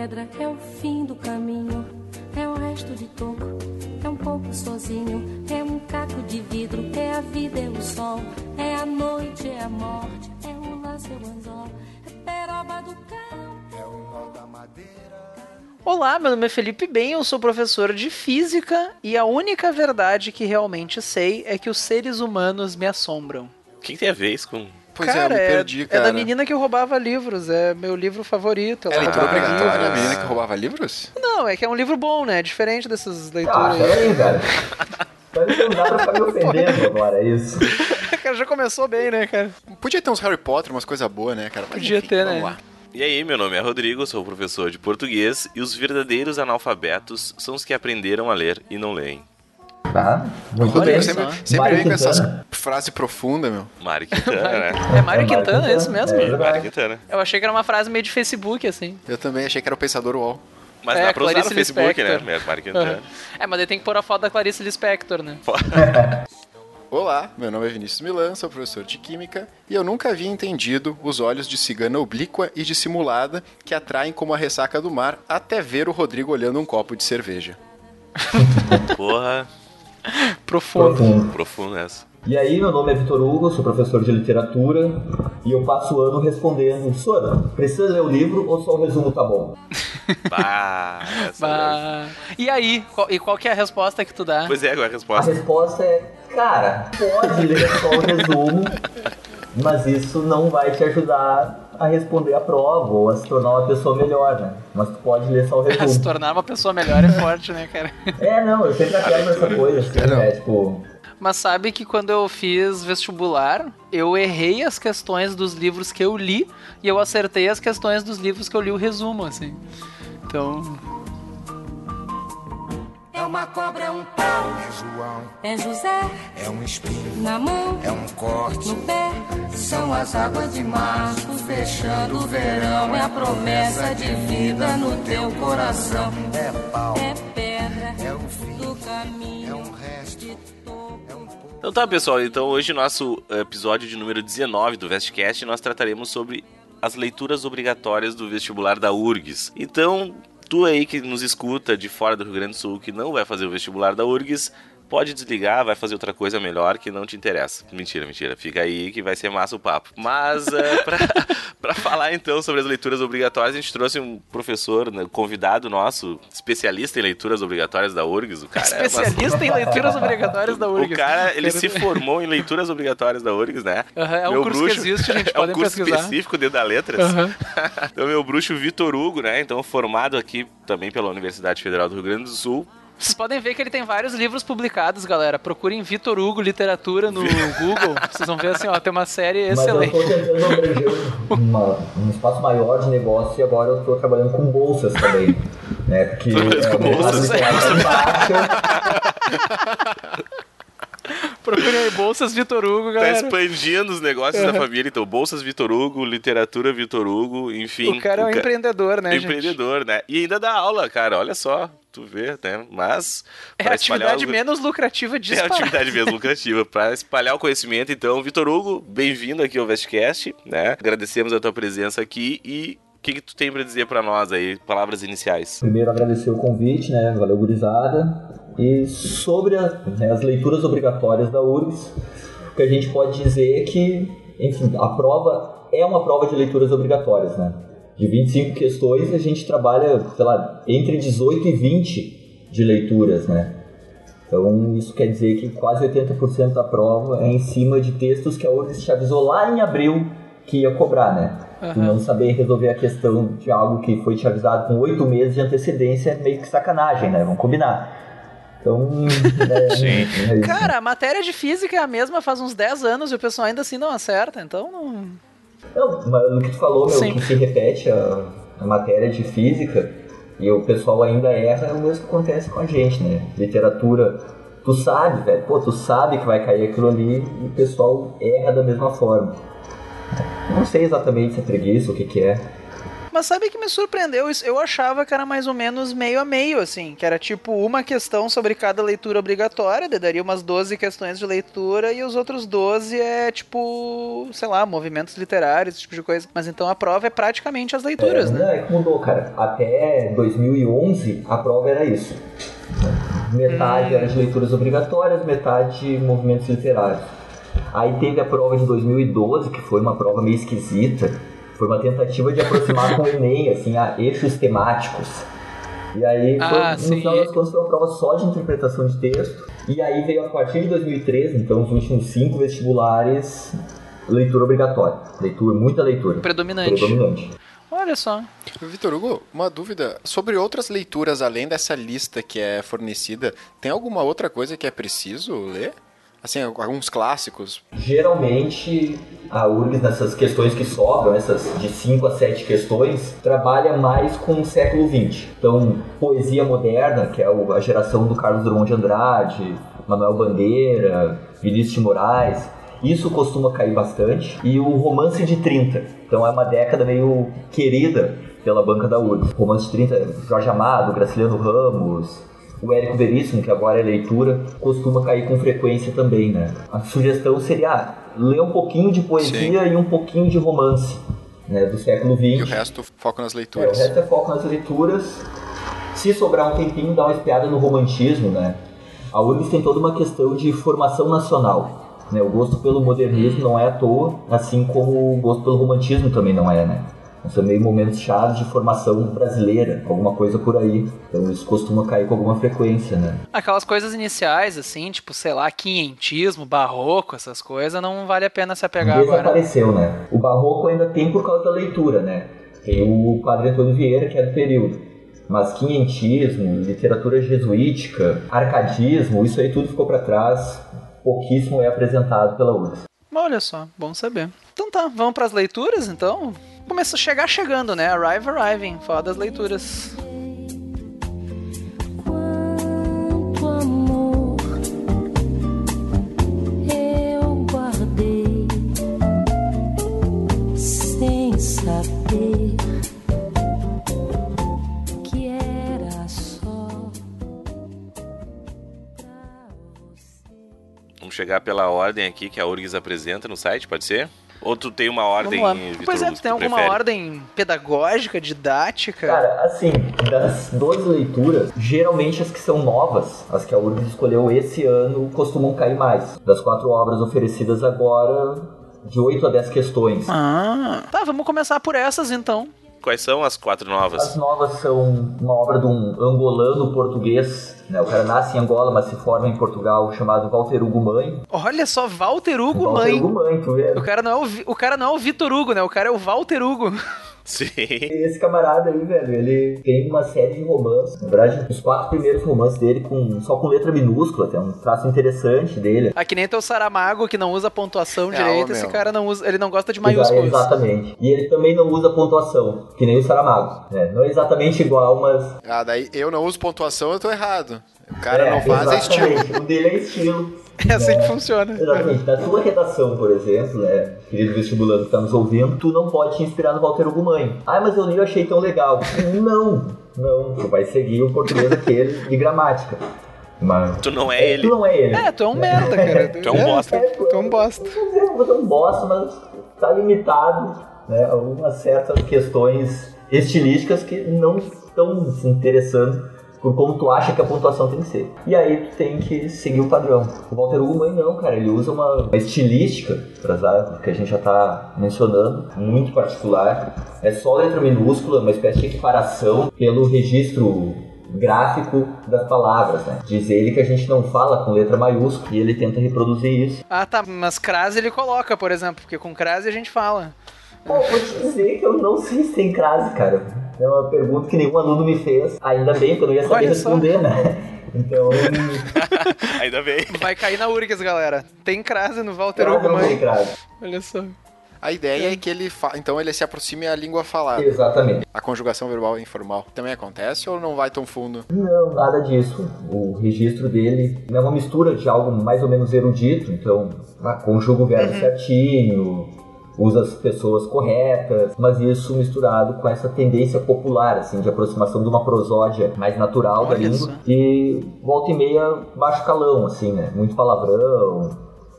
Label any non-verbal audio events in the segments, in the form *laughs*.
pedra, é o fim do caminho, é o resto de toco, é um pouco sozinho, é um caco de vidro, é a vida, é o sol, é a noite, é a morte, é o laço, é o anzol, é peroba do campo, é o nó da madeira. Olá, meu nome é Felipe Bem, eu sou professor de física e a única verdade que realmente sei é que os seres humanos me assombram. O que, que tem a ver isso com Pois cara, é, eu me perdi, é, cara. É da menina que roubava livros, é meu livro favorito. Ela é leitura obrigatória, a menina que roubava livros? Não, é que é um livro bom, né? Diferente dessas leituras. Ah, peraí, cara. Não dá pra me ofendendo agora, é isso. *laughs* cara, já começou bem, né, cara? Podia ter uns Harry Potter, umas coisas boas, né, cara? Mas, Podia enfim, ter, né? Lá. E aí, meu nome é Rodrigo, sou professor de português e os verdadeiros analfabetos são os que aprenderam a ler e não leem. Tá, muito Rodrigo bem. sempre, sempre vem com essas frases profundas, meu. Mário Quintana, né? *laughs* É Mário Quintana, é isso mesmo? É Mário Quintana. Eu achei que era uma frase meio de Facebook, assim. Eu também achei que era o Pensador UOL. Mas é, dá pra usar no Facebook, né? Mário Quintana. Uhum. É, mas daí tem que pôr a foto da Clarice Lispector, né? *laughs* Olá, meu nome é Vinícius Milan, sou professor de Química e eu nunca havia entendido os olhos de cigana oblíqua e dissimulada que atraem como a ressaca do mar até ver o Rodrigo olhando um copo de cerveja. Porra. *laughs* Profundo. Profundo. Profundo essa. E aí, meu nome é Vitor Hugo, sou professor de literatura e eu passo o ano respondendo: Sora, precisa ler o livro ou só o resumo tá bom? *laughs* Bah, bah. E aí, qual, e qual que é a resposta que tu dá? Pois é, qual é a resposta? A resposta é: cara, pode ler só o resumo, *laughs* mas isso não vai te ajudar a responder a prova ou a se tornar uma pessoa melhor, né? Mas tu pode ler só o *laughs* resumo. se tornar uma pessoa melhor é forte, né, cara? *laughs* É, não, eu sempre acabo essa coisa, assim, é, né? Tipo. Mas sabe que quando eu fiz vestibular, eu errei as questões dos livros que eu li e eu acertei as questões dos livros que eu li o resumo, assim. Então, é uma cobra, é um pau. É João. É José. É um espinho. Na mão. É um corte. No pé. São as águas de março fechando o verão. É a promessa de vida no teu coração. É pau. É pedra. É o fim do caminho. É um resto. É um então tá, pessoal. Então hoje, nosso episódio de número 19 do Vestcast, nós trataremos sobre as leituras obrigatórias do vestibular da URGS. Então, tu aí que nos escuta de fora do Rio Grande do Sul, que não vai fazer o vestibular da URGS, pode desligar, vai fazer outra coisa melhor que não te interessa. Mentira, mentira. Fica aí que vai ser massa o papo. Mas, uh, *laughs* pra, pra falar então sobre as leituras obrigatórias, a gente trouxe um professor, né, convidado nosso, especialista em leituras obrigatórias da URGS. O cara especialista é em leituras obrigatórias da URGS. O cara, ele se formou em leituras obrigatórias da URGS, né? Uhum, é um meu curso bruxo, que existe, a gente É um curso pesquisar. específico dentro da letras. Uhum. *laughs* então, meu bruxo Vitor Hugo, né? Então, formado aqui também pela Universidade Federal do Rio Grande do Sul, vocês podem ver que ele tem vários livros publicados, galera. Procurem Vitor Hugo Literatura no Google. Vocês vão ver assim, ó, tem uma série excelente. Mas eu tô tentando uma, um espaço maior de negócio e agora eu tô trabalhando com bolsas também. Né? Porque é, com bolsas. Procure aí Bolsas Vitor Hugo, galera. Tá expandindo os negócios uhum. da família, então. Bolsas Vitor Hugo, literatura Vitor Hugo, enfim. O cara é um ca... empreendedor, né, Empreendedor, gente? né? E ainda dá aula, cara, olha só. Tu vê, né? Mas. É a atividade o... menos lucrativa de É a atividade menos lucrativa. Para espalhar o conhecimento, então, Vitor Hugo, bem-vindo aqui ao Vestcast, né? Agradecemos a tua presença aqui e o que, que, tu tem para dizer para nós aí? Palavras iniciais. Primeiro, agradecer o convite, né? Valeu, gurizada. E sobre a, né, as leituras obrigatórias da URGS, o que a gente pode dizer é que, enfim, a prova é uma prova de leituras obrigatórias, né? De 25 questões, a gente trabalha, sei lá, entre 18 e 20 de leituras, né? Então, isso quer dizer que quase 80% da prova é em cima de textos que a URGS te avisou lá em abril que ia cobrar, né? Uhum. não saber resolver a questão de algo que foi te avisado com oito meses de antecedência é meio que sacanagem, né? Vamos combinar. Então. *laughs* É, Sim. É Cara, a matéria de física é a mesma faz uns 10 anos e o pessoal ainda assim não acerta, então não. Não, mas no que tu falou, meu, Sim. que se repete a, a matéria de física e o pessoal ainda erra, é o mesmo que acontece com a gente, né? Literatura, tu sabe, velho, pô, tu sabe que vai cair aquilo ali e o pessoal erra da mesma forma. Não sei exatamente se é preguiça, o que que é. Mas sabe que me surpreendeu isso? Eu achava que era mais ou menos meio a meio, assim, que era tipo uma questão sobre cada leitura obrigatória, daria umas 12 questões de leitura e os outros 12 é tipo, sei lá, movimentos literários, esse tipo de coisa. Mas então a prova é praticamente as leituras, é, né? É que mudou, cara. Até 2011 a prova era isso. Metade hum. era de leituras obrigatórias, metade de movimentos literários. Aí teve a prova de 2012, que foi uma prova meio esquisita. Foi uma tentativa de aproximar com o Enem, assim, a eixos temáticos. E aí, foi, ah, no final das contas, foi uma prova só de interpretação de texto. E aí veio a partir de 2013, então os últimos cinco vestibulares, leitura obrigatória. Leitura, muita leitura. Predominante. Predominante. Olha só. Vitor Hugo, uma dúvida. Sobre outras leituras, além dessa lista que é fornecida, tem alguma outra coisa que é preciso ler? Assim, alguns clássicos? Geralmente, a URGS, nessas questões que sobram, essas de 5 a 7 questões, trabalha mais com o século XX. Então, poesia moderna, que é a geração do Carlos Drummond de Andrade, Manuel Bandeira, Vinícius de Moraes, isso costuma cair bastante. E o romance de 30. Então, é uma década meio querida pela banca da URGS. Romance de 30, Jorge Amado, Graciliano Ramos, o Érico Veríssimo, que agora é leitura, costuma cair com frequência também, né? A sugestão seria ah, ler um pouquinho de poesia Sim. e um pouquinho de romance, né, do século XX. E o resto foca nas leituras. É, o resto é foco nas leituras. Se sobrar um tempinho, dá uma espiada no romantismo, né? A URGS tem toda uma questão de formação nacional. Né? O gosto pelo modernismo não é à toa, assim como o gosto pelo romantismo também não é, né? São meio momentos chaves de formação brasileira, alguma coisa por aí. Então isso costuma cair com alguma frequência, né? Aquelas coisas iniciais, assim, tipo, sei lá, quinhentismo, barroco, essas coisas, não vale a pena se apegar Desapareceu, agora. né? O barroco ainda tem por causa da leitura, né? Tem o Padre Antônio Vieira, que é do período. Mas quinhentismo, literatura jesuítica, arcadismo, isso aí tudo ficou para trás. Pouquíssimo é apresentado pela URSS. Olha só, bom saber. Então tá, vamos para as leituras então? Começa a chegar chegando, né? Arrive Arriving, falar das leituras. Quanto amor eu guardei sem saber que era só. Vamos chegar pela ordem aqui que a URGS apresenta no site, pode ser? Ou tu tem uma ordem, Vitor Pois é, tu tem alguma prefere? ordem pedagógica, didática? Cara, assim, das 12 leituras, geralmente as que são novas, as que a URGS escolheu esse ano, costumam cair mais. Das quatro obras oferecidas agora, de 8 a 10 questões. Ah, tá, vamos começar por essas então. Quais são as quatro novas? As novas são uma obra de um angolano português. Né? O cara nasce em Angola, mas se forma em Portugal, chamado Walter Hugo Mãe. Olha só, Walter Hugo Walter Mãe. Hugo Mãe, tu vê? O cara não é o, o cara não é o Vitor Hugo, né? O cara é o Walter Hugo. *laughs* Sim. Esse camarada aí, velho, ele tem uma série de romances. Na verdade, os quatro primeiros romances dele com, só com letra minúscula, tem um traço interessante dele. Ah, que nem teu Saramago, que não usa pontuação É, direita, esse cara não usa, ele não gosta de maiúsculos. Exatamente. E ele também não usa pontuação, que nem o Saramago. né? Não é exatamente igual, mas. Ah, daí eu não uso pontuação, eu tô errado. O cara é, não faz, é estilo. exatamente. O dele é estilo. *laughs* É assim que funciona. Exatamente. Na tua redação, por exemplo, né, querido vestibulando que tá nos ouvindo, tu não pode te inspirar no Walter Hugo Mãe. Ah, mas eu e achei tão legal. *laughs* Não, não. Tu vai seguir o português aquele de gramática. Mas... Tu não é ele. Tu não é ele. É, tu é um merda, cara. *laughs* Tu é um bosta. Tu é um bosta. Eu vou ter um bosta, mas tá limitado né, a algumas certas questões estilísticas que não estão se interessando como tu acha que a pontuação tem que ser. E aí tu tem que seguir o padrão. O Walter Hugo Mãe não, cara, ele usa uma, estilística, pra usar, que a gente já tá mencionando, muito particular. É só letra minúscula, uma espécie de equiparação pelo registro gráfico das palavras, né? Diz ele que a gente não fala com letra maiúscula e ele tenta reproduzir isso. Ah, tá, mas crase ele coloca, por exemplo, porque com crase a gente fala. Pô, vou te dizer que eu não sei se tem crase, cara. É uma pergunta que nenhum aluno me fez. Ainda bem que eu não ia saber Olha só. responder, né? Então, *laughs* Ainda bem. Vai cair na URGS, galera. Tem crase no Walter não tem crase. Olha só. A ideia é que ele fa... então ele se aproxime à língua falada. Exatamente. A conjugação verbal informal também acontece ou não vai tão fundo? Não, nada disso. O registro dele é uma mistura de algo mais ou menos erudito, então ah, conjuga o verbo certinho, usa as pessoas corretas, mas isso misturado com essa tendência popular, assim, de aproximação de uma prosódia mais natural Olha da língua e volta e meia baixo calão, assim, né? Muito palavrão,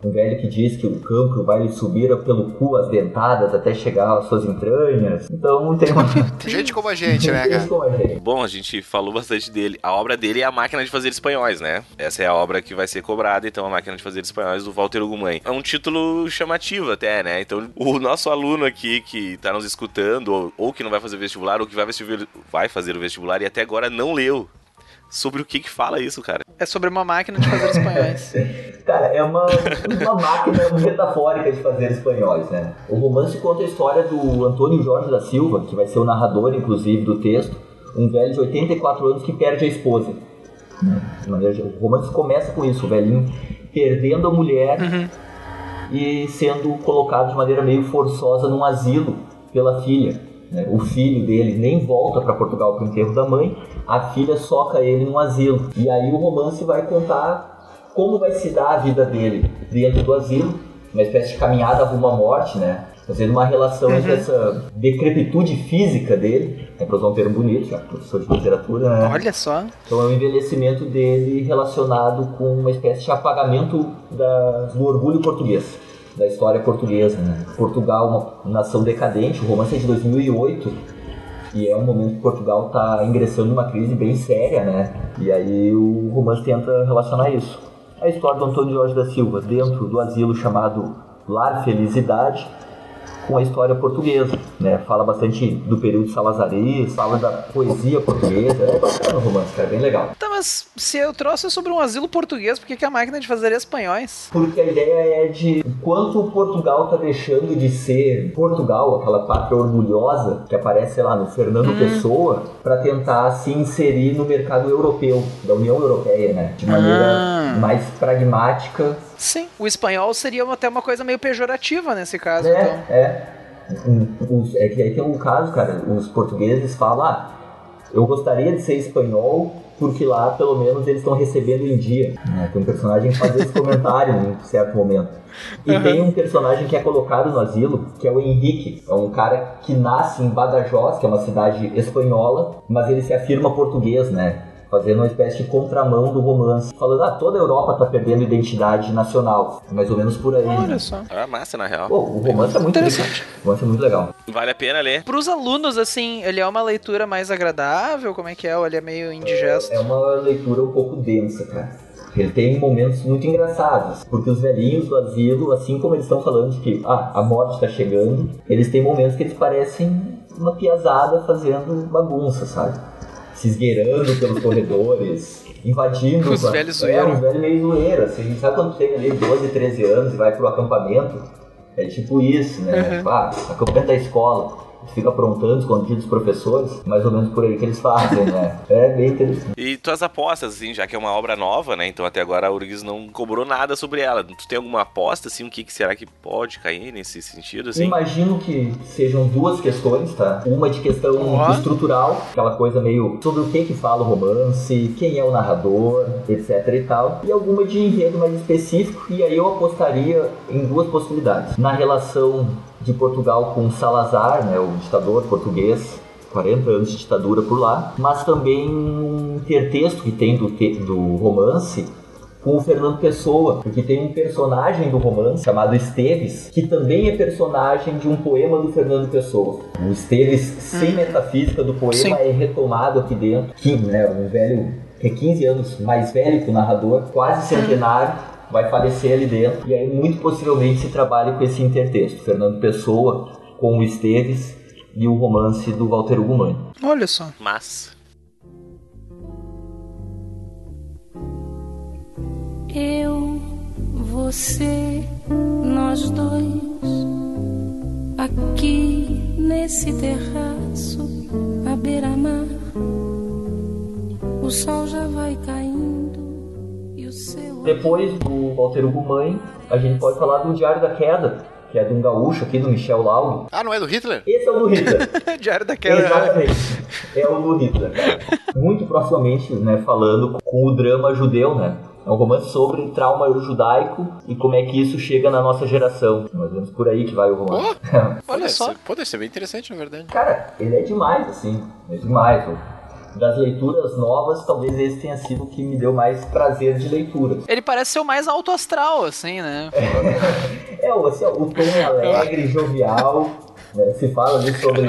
um velho que diz que o cancro vai lhe subir pelo cu as dentadas até chegar às suas entranhas. Então tem *laughs* uma... Gente como a gente, né, Gente cara? como a gente. Bom, a gente falou bastante dele. A obra dele é a Máquina de Fazer Espanhóis, né? Essa é a obra que vai ser cobrada, então, a Máquina de Fazer Espanhóis do Walter Ugumãe. É um título chamativo até, né? Então, o nosso aluno aqui que tá nos escutando, ou, ou que não vai fazer vestibular, ou que vai, vestibular, vai fazer o vestibular e até agora não leu. Sobre o que que fala isso, cara? É sobre uma máquina de fazer espanhóis. *laughs* Cara, é uma, uma máquina metafórica de fazer espanhóis, né? O romance conta a história do Antônio Jorge da Silva, que vai ser o narrador, inclusive, do texto, um velho de 84 anos que perde a esposa. né? Maneira. O romance começa com isso, o velhinho perdendo a mulher e sendo colocado de maneira meio forçosa num asilo pela filha. Né? O filho dele nem volta para Portugal para o enterro da mãe, a filha soca ele num asilo. E aí o romance vai contar como vai se dar a vida dele dentro do asilo, uma espécie de caminhada rumo à morte, né? Fazendo uma relação entre essa decrepitude física dele, é para usar um termo bonito, já professor de literatura, né? Olha só. Então é o envelhecimento dele relacionado com uma espécie de apagamento da- do orgulho português, da história portuguesa. Né? Portugal, uma nação decadente, o romance é de 2008 e é um momento que Portugal está ingressando numa crise bem séria, né? E aí o romance tenta relacionar isso. A história do Antônio Jorge da Silva dentro do asilo chamado Lar Felicidade com a história portuguesa, né? Fala bastante do período salazarista, fala da poesia portuguesa. É bacana o romance, cara, bem legal. Tá, mas se eu trouxe sobre um asilo português, por que, que a máquina de fazer espanhóis? Porque a ideia é de o quanto Portugal tá deixando de ser Portugal, aquela pátria orgulhosa que aparece, sei lá, no Fernando Pessoa, para tentar se inserir no mercado europeu, da União Europeia, né? De maneira Ah. mais pragmática Sim, o espanhol seria até uma coisa meio pejorativa nesse caso, É, então. é. Um, os- é que aí tem um caso, cara, os portugueses falam, ah, eu gostaria de ser espanhol porque lá pelo menos eles estão recebendo em dia. né? Tem um personagem que faz esse comentário em certo momento. E tem um personagem que é colocado no asilo, que é o Henrique. É um cara que nasce em Badajoz, que é uma cidade espanhola, mas ele se afirma português, né? Fazendo uma espécie de contramão do romance. Falando, ah, toda a Europa tá perdendo identidade nacional. É mais ou menos por aí. né? Olha só. É massa, na real. Pô, o romance é muito Interessante. O romance é muito legal. Vale a pena ler. Para os alunos, assim, ele é uma leitura mais agradável? Como é que é? Ou ele é meio indigesto? É uma leitura um pouco densa, cara. Ele tem momentos muito engraçados, porque os velhinhos do asilo, assim como eles estão falando de que ah, a morte está chegando, eles têm momentos que eles parecem uma piazada fazendo bagunça, sabe? Se esgueirando pelos corredores, invadindo. Os velhos É, zoeiros. uns velhos meio zoeiro, assim. Sabe quando tem ali 12, 13 anos e vai pro acampamento? É tipo isso, né? Uhum. Tipo, ah, acampamento da escola. Fica aprontando, escondido dos professores, mais ou menos por aí que eles fazem, né? É bem interessante. E tuas apostas, assim, já que é uma obra nova, né? Então até agora a URGS não cobrou nada sobre ela. Tu tem alguma aposta, assim, o que, que será que pode cair nesse sentido, assim? Imagino que sejam duas questões, tá? Uma de questão Ó. estrutural, aquela coisa meio sobre o que que fala o romance, quem é o narrador, etc e tal. E alguma de enredo mais específico, e aí eu apostaria em duas possibilidades. Na relação de Portugal com Salazar, né, o ditador português, 40 anos de ditadura por lá, mas também um intertexto que tem do, do romance com o Fernando Pessoa, porque tem um personagem do romance chamado Esteves, que também é personagem de um poema do Fernando Pessoa. O Esteves, sem metafísica do poema, Sim. é retomado aqui dentro. Que, né, um velho que é 15 anos mais velho que o narrador, quase centenário, vai falecer ali dentro. E aí, muito possivelmente, se trabalha com esse intertexto. Fernando Pessoa com o Esteves e o romance do Walter Ugumani. Olha só. Mas. Eu, você, nós dois, aqui nesse terraço, à beira-mar. O sol já vai caindo. Depois do Walter Ugumani, a gente pode falar do Diário da Queda, que é de um gaúcho aqui, do Michel Laug. Ah, não é do Hitler? Esse é o do Hitler. *laughs* Diário daquela. Exatamente. É o do Hitler, cara. Muito proximamente, né, falando com o drama judeu, né? É um romance sobre trauma judaico e como é que isso chega na nossa geração. Mais ou menos por aí que vai o romance. *laughs* Olha só. Pode ser bem interessante, na verdade. Cara, ele é demais, assim. É demais. Das leituras novas, talvez esse tenha sido o que me deu mais prazer de leitura. Ele parece ser o mais alto astral, assim, né? É, *laughs* o, assim, ó, o tom é alegre, jovial. né? Se fala ali sobre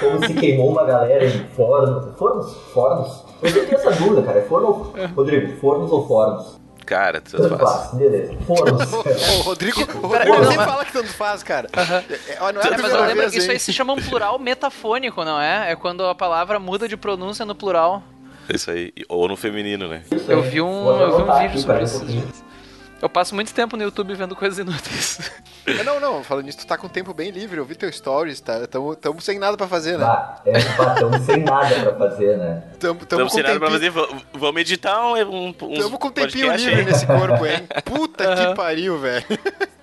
como se queimou uma galera em fornos. Fornos? Fornos? Eu tenho essa dúvida, cara. É forno ou... Rodrigo, fornos ou fornos? Cara, tu Tanto faz. faz, beleza. Fornos. *laughs* O Rodrigo, o Pera- Rodrigo não, sempre mas- fala que tanto faz, cara. É, ó, não é a É, mas lembra vez, que isso aí se chama um plural metafônico, não é? É quando a palavra muda de pronúncia no plural. Isso aí. Ou no feminino, né? Eu vi um, eu vi um vídeo sobre isso. Eu passo muito tempo no YouTube vendo coisas inúteis. É, Não, não, falando nisso, tu tá com tempo bem livre. Eu vi teu stories, tá? Tamo, tamo sem nada pra fazer, né? Ah, é, estamos sem nada pra fazer, né? Tamo, tamo Estamos com sem nada pra fazer. Vamos editar um, um, tamo com tempinho podcast livre aí. nesse corpo, hein? *laughs* Puta Aham. que pariu, velho.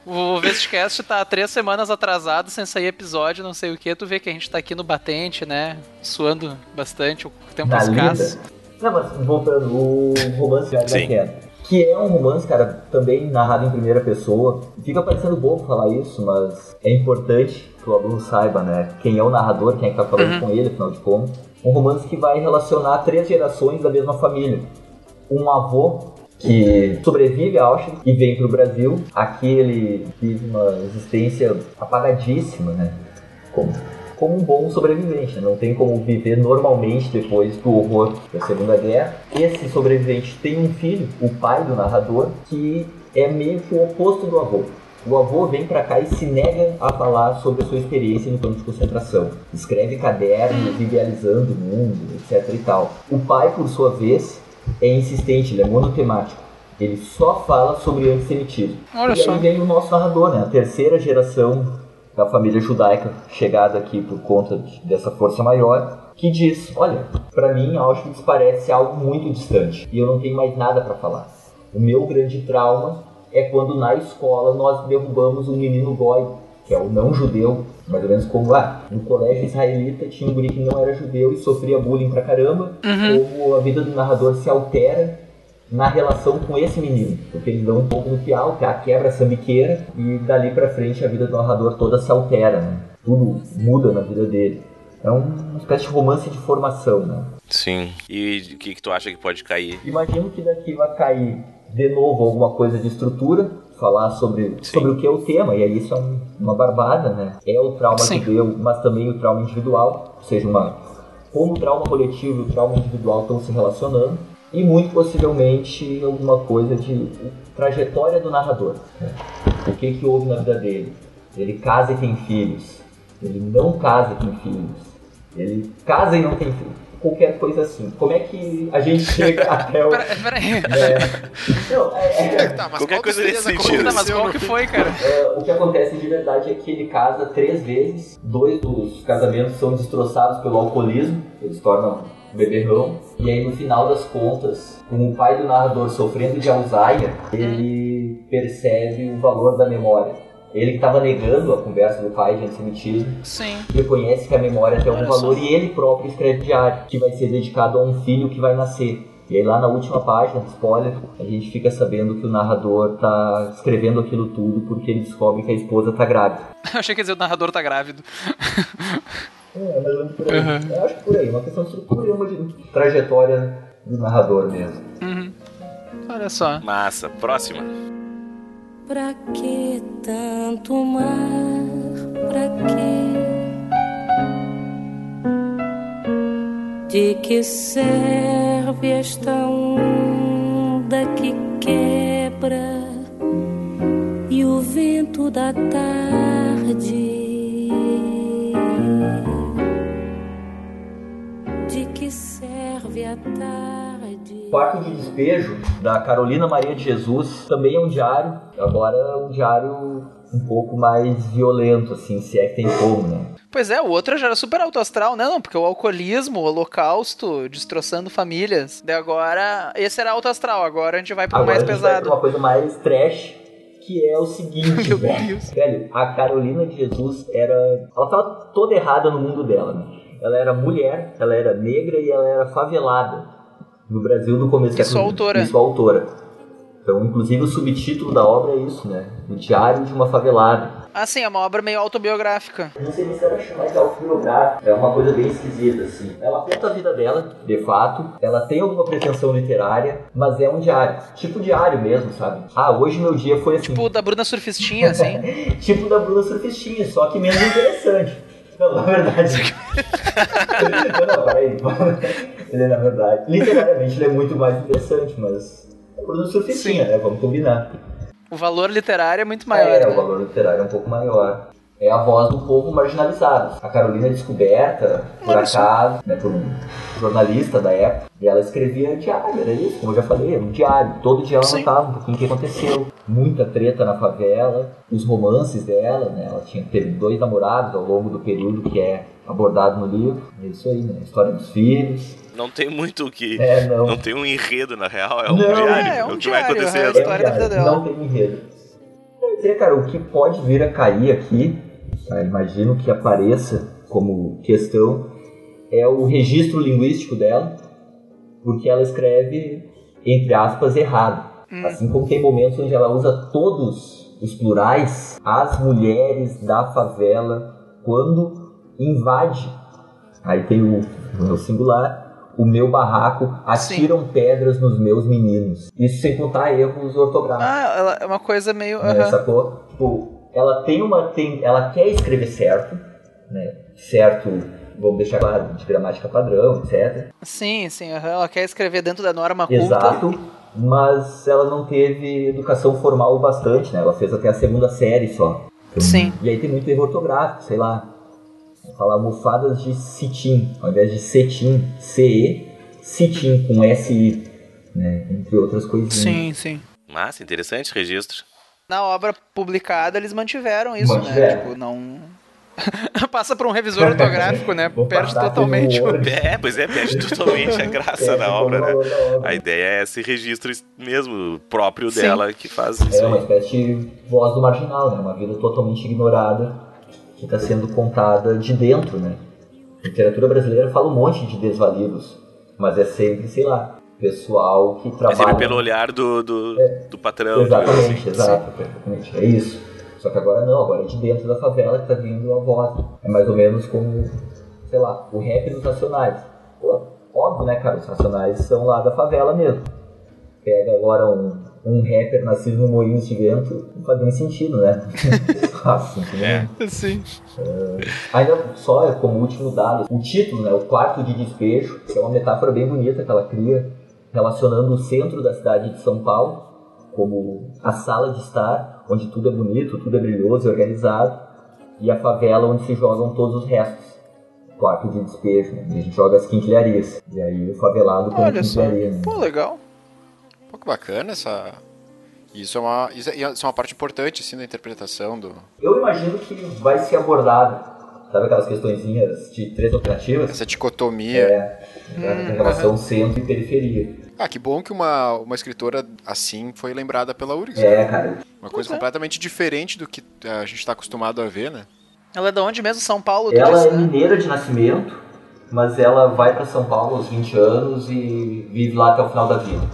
O Vestcast tá há três semanas atrasado, sem sair episódio, não sei o que. Tu vê que a gente tá aqui no batente, né? Suando bastante, o tempo Na escasso. Não, mas voltando, o romance da Sim. Queda. Que é um romance, cara, também narrado em primeira pessoa. Fica parecendo bobo falar isso, mas é importante que o aluno saiba, né? Quem é o narrador, quem é que tá falando com ele, afinal de contas. Um romance que vai relacionar três gerações da mesma família. Um avô que sobrevive a Auschwitz e vem pro Brasil. Aqui ele vive uma existência apagadíssima, né? Como, como um bom sobrevivente, né? não tem como viver normalmente depois do horror da Segunda Guerra. Esse sobrevivente tem um filho, o pai do narrador, que é meio que o oposto do avô. O avô vem pra cá e se nega a falar sobre a sua experiência no campo de concentração. Escreve cadernos idealizando o mundo, etc e tal. O pai, por sua vez, é insistente, ele é monotemático. Ele só fala sobre antissemitismo. Olha e só. aí vem o nosso narrador, né? A terceira geração da família judaica chegada aqui por conta de- dessa força maior, que diz: Olha, pra mim Auschwitz parece algo muito distante e eu não tenho mais nada pra falar. O meu grande trauma é quando na escola nós derrubamos um menino goi, que é o não judeu, mais ou menos como ah, no colégio israelita tinha um guri que não era judeu e sofria bullying pra caramba, como a vida do narrador se altera na relação com esse menino, porque ele dá um pouco no o piá quebra a sambiqueira e dali pra frente a vida do narrador toda se altera, né? Tudo muda na vida dele. É uma espécie de romance de formação, né? Sim. E o que, que tu acha que pode cair? Imagino que daqui vai cair de novo alguma coisa de estrutura, falar sobre, sobre o que é o tema, e aí isso é um- uma barbada, né? É o trauma Sim. judeu, mas também o trauma individual, ou seja, uma, como o trauma coletivo e o trauma individual estão se relacionando, e muito possivelmente alguma coisa de trajetória do narrador. né? O que, que houve na vida dele? Ele casa e tem filhos, ele não casa e tem filhos, ele casa e não tem filhos. Qualquer coisa assim. Como é que a gente *laughs* chega até o. Pera, pera aí. É, não, é- é- Tá, mas Qualquer qual coisa nesse sentido. Tá, mas aconteceu qual que foi, cara? é, o que acontece de verdade é que ele casa três vezes, dois dos casamentos são destroçados pelo alcoolismo, eles tornam beberrão, e aí no final das contas, com o pai do narrador sofrendo de Alzheimer, ele percebe o valor da memória. Ele que estava negando a conversa do pai de antissemitismo, Sim. reconhece que a memória tem algum valor e ele próprio escreve diário, que vai ser dedicado a um filho que vai nascer. E aí lá na última página, spoiler, a gente fica sabendo que o narrador tá escrevendo aquilo tudo porque ele descobre que a esposa tá grávida. *laughs* Eu achei que ia dizer o narrador tá grávido. *laughs* É, mas é por aí. Eu acho que por aí, uma questão de estrutura e uma de trajetória do narrador mesmo. Uhum. Olha só. Massa. Próxima. Pra que tanto mar? Pra quê? De que serve esta onda que quebra e o vento da tarde? De que serve a tarde? Quarto de Despejo, da Carolina Maria de Jesus, também é um diário, agora um diário um pouco mais violento, assim, se é que tem como, né? Pois é, o outro já era super alto astral, né? Não, porque o alcoolismo, o holocausto, destroçando famílias. Daí agora, esse era alto astral, agora a gente vai pro Agora mais a gente vai pra pesado. uma coisa mais trash, que é o seguinte, *laughs* Meu velho. Deus. Velho, a Carolina de Jesus era. Ela tava toda errada no mundo dela, né? Ela era mulher, ela era negra e ela era favelada. No Brasil, no começo do Isso século- autora. Isso autora. Então, inclusive, o subtítulo da obra é isso, né? O Diário de uma Favelada. Ah, sim, é uma obra meio autobiográfica. Não sei se ela chama de autobiográfica, é uma coisa bem esquisita, assim. Ela conta a vida dela, de fato, ela tem alguma pretensão literária, mas é um diário. Tipo diário mesmo, sabe? Ah, hoje meu dia foi assim. Tipo da Bruna Surfistinha, assim. *laughs* tipo da Bruna Surfistinha, só que menos interessante. Não, na verdade. não, não, peraí. Ele, na verdade, literariamente, ele é muito mais interessante, mas. A Bruna Surfistinha, né? Vamos combinar. O valor literário é muito maior. É, né? o valor literário é um pouco maior. É a voz do povo marginalizado. A Carolina é descoberta, por só. acaso, né, por um jornalista da época. E ela escrevia diário, era isso, como eu já falei, era um diário. Todo dia ela Sim. anotava um pouquinho o que aconteceu. Muita treta na favela, os romances dela, né? Ela tinha teve dois namorados ao longo do período que é abordado no livro. É isso aí, né? A história dos filhos. Não tem muito o que. É, não. Não tem um enredo, na real, é um Não. diário. É, é um o que vai acontecer. é a história da vida dela. Não tem enredo. Quer dizer, cara, o que pode vir a cair aqui, tá? imagino que apareça como questão, é o registro linguístico dela, porque ela escreve, entre aspas, errado. Assim como tem momentos onde ela usa todos os plurais, as mulheres da favela, quando invade. Aí tem o, o singular, o meu barraco, atiram pedras nos meus meninos. Isso sem contar erros ortográficos. Ah, ela é uma coisa meio. aham. sacou? Tipo, ela tem uma. Tem, ela quer escrever certo, né? Certo, vamos deixar claro, de gramática padrão, etc. Sim, sim, ela quer escrever dentro da norma culta. Exato. Mas ela não teve educação formal o bastante, né? Ela fez até a segunda série só. Então, Sim. E aí tem muito erro ortográfico, sei lá. Falar almofadas de cetim, ao invés de cetim, CE, cetim com SI, né? Entre outras coisinhas. Sim, sim. Massa, interessante registro. Na obra publicada, eles mantiveram isso, né? Mantiveram. Tipo, não. *laughs* Passa por um revisor *laughs* ortográfico, né? Vou Perde totalmente. o-. É, pois é, perde *laughs* totalmente a graça da obra, né? A ideia é esse registro mesmo próprio Sim. dela que faz isso É uma espécie de voz do marginal, né? Uma vida totalmente ignorada que está sendo contada de dentro, né? A literatura brasileira fala um monte de desvalidos, mas é sempre, sei lá, pessoal que É trabalha... sempre pelo olhar do, do, do patrão. Exatamente, assim. exato, exatamente. É isso. Só que agora não, agora é de dentro da favela que tá vindo a voz. É mais ou menos como, sei lá, o rap dos Racionais. Pô, óbvio, né, cara? Os Racionais são lá da favela mesmo. Pega agora um, um rapper nascido no Moinhos de Vento, não faz nem sentido, né? *laughs* Fácil, É. Sim. Ainda só como último dado, o título, né, o quarto de despejo, que é uma metáfora bem bonita que ela cria, relacionando o centro da cidade de São Paulo como a sala de estar, onde tudo é bonito, tudo é brilhoso e organizado, e a favela onde se jogam todos os restos. Quarto de despejo, né, onde a gente joga as quinquilharias. E aí o favelado como Olha só. Né? Pô, legal. Pô, que bacana essa. Isso é uma, isso é isso é uma parte importante, assim, da interpretação do. Eu imagino que vai ser abordado, sabe aquelas questõezinhas de três alternativas? Essa dicotomia. É, em relação centro e periferia. Ah, que bom que uma, uma escritora assim foi lembrada pela URGS. É, cara, Uma coisa é. completamente diferente do que a gente está acostumado a ver, né? Ela é de onde mesmo? São Paulo? Ela é né? mineira de nascimento, mas ela vai para São Paulo aos 20 anos e vive lá até o final da vida.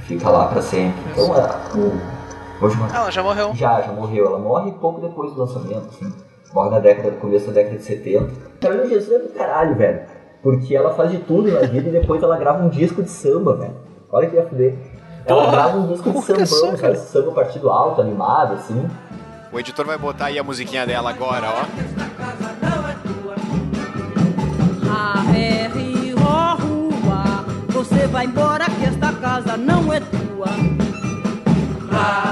Fica lá para sempre. Então, ela, o, hoje, ela já morreu. já, já morreu. Ela morre pouco depois do lançamento, assim. Morre na década, no começo da década de 70. Carolina Jesus é do caralho, velho. Porque ela faz de tudo na vida e depois ela grava um disco de samba, velho. Olha que ia fuder. Ela Porra! grava um disco de só, sambão, cara. Samba partido alto, animado, assim. O editor vai botar aí a musiquinha dela agora, ó. Você vai embora que esta casa não é tua. R,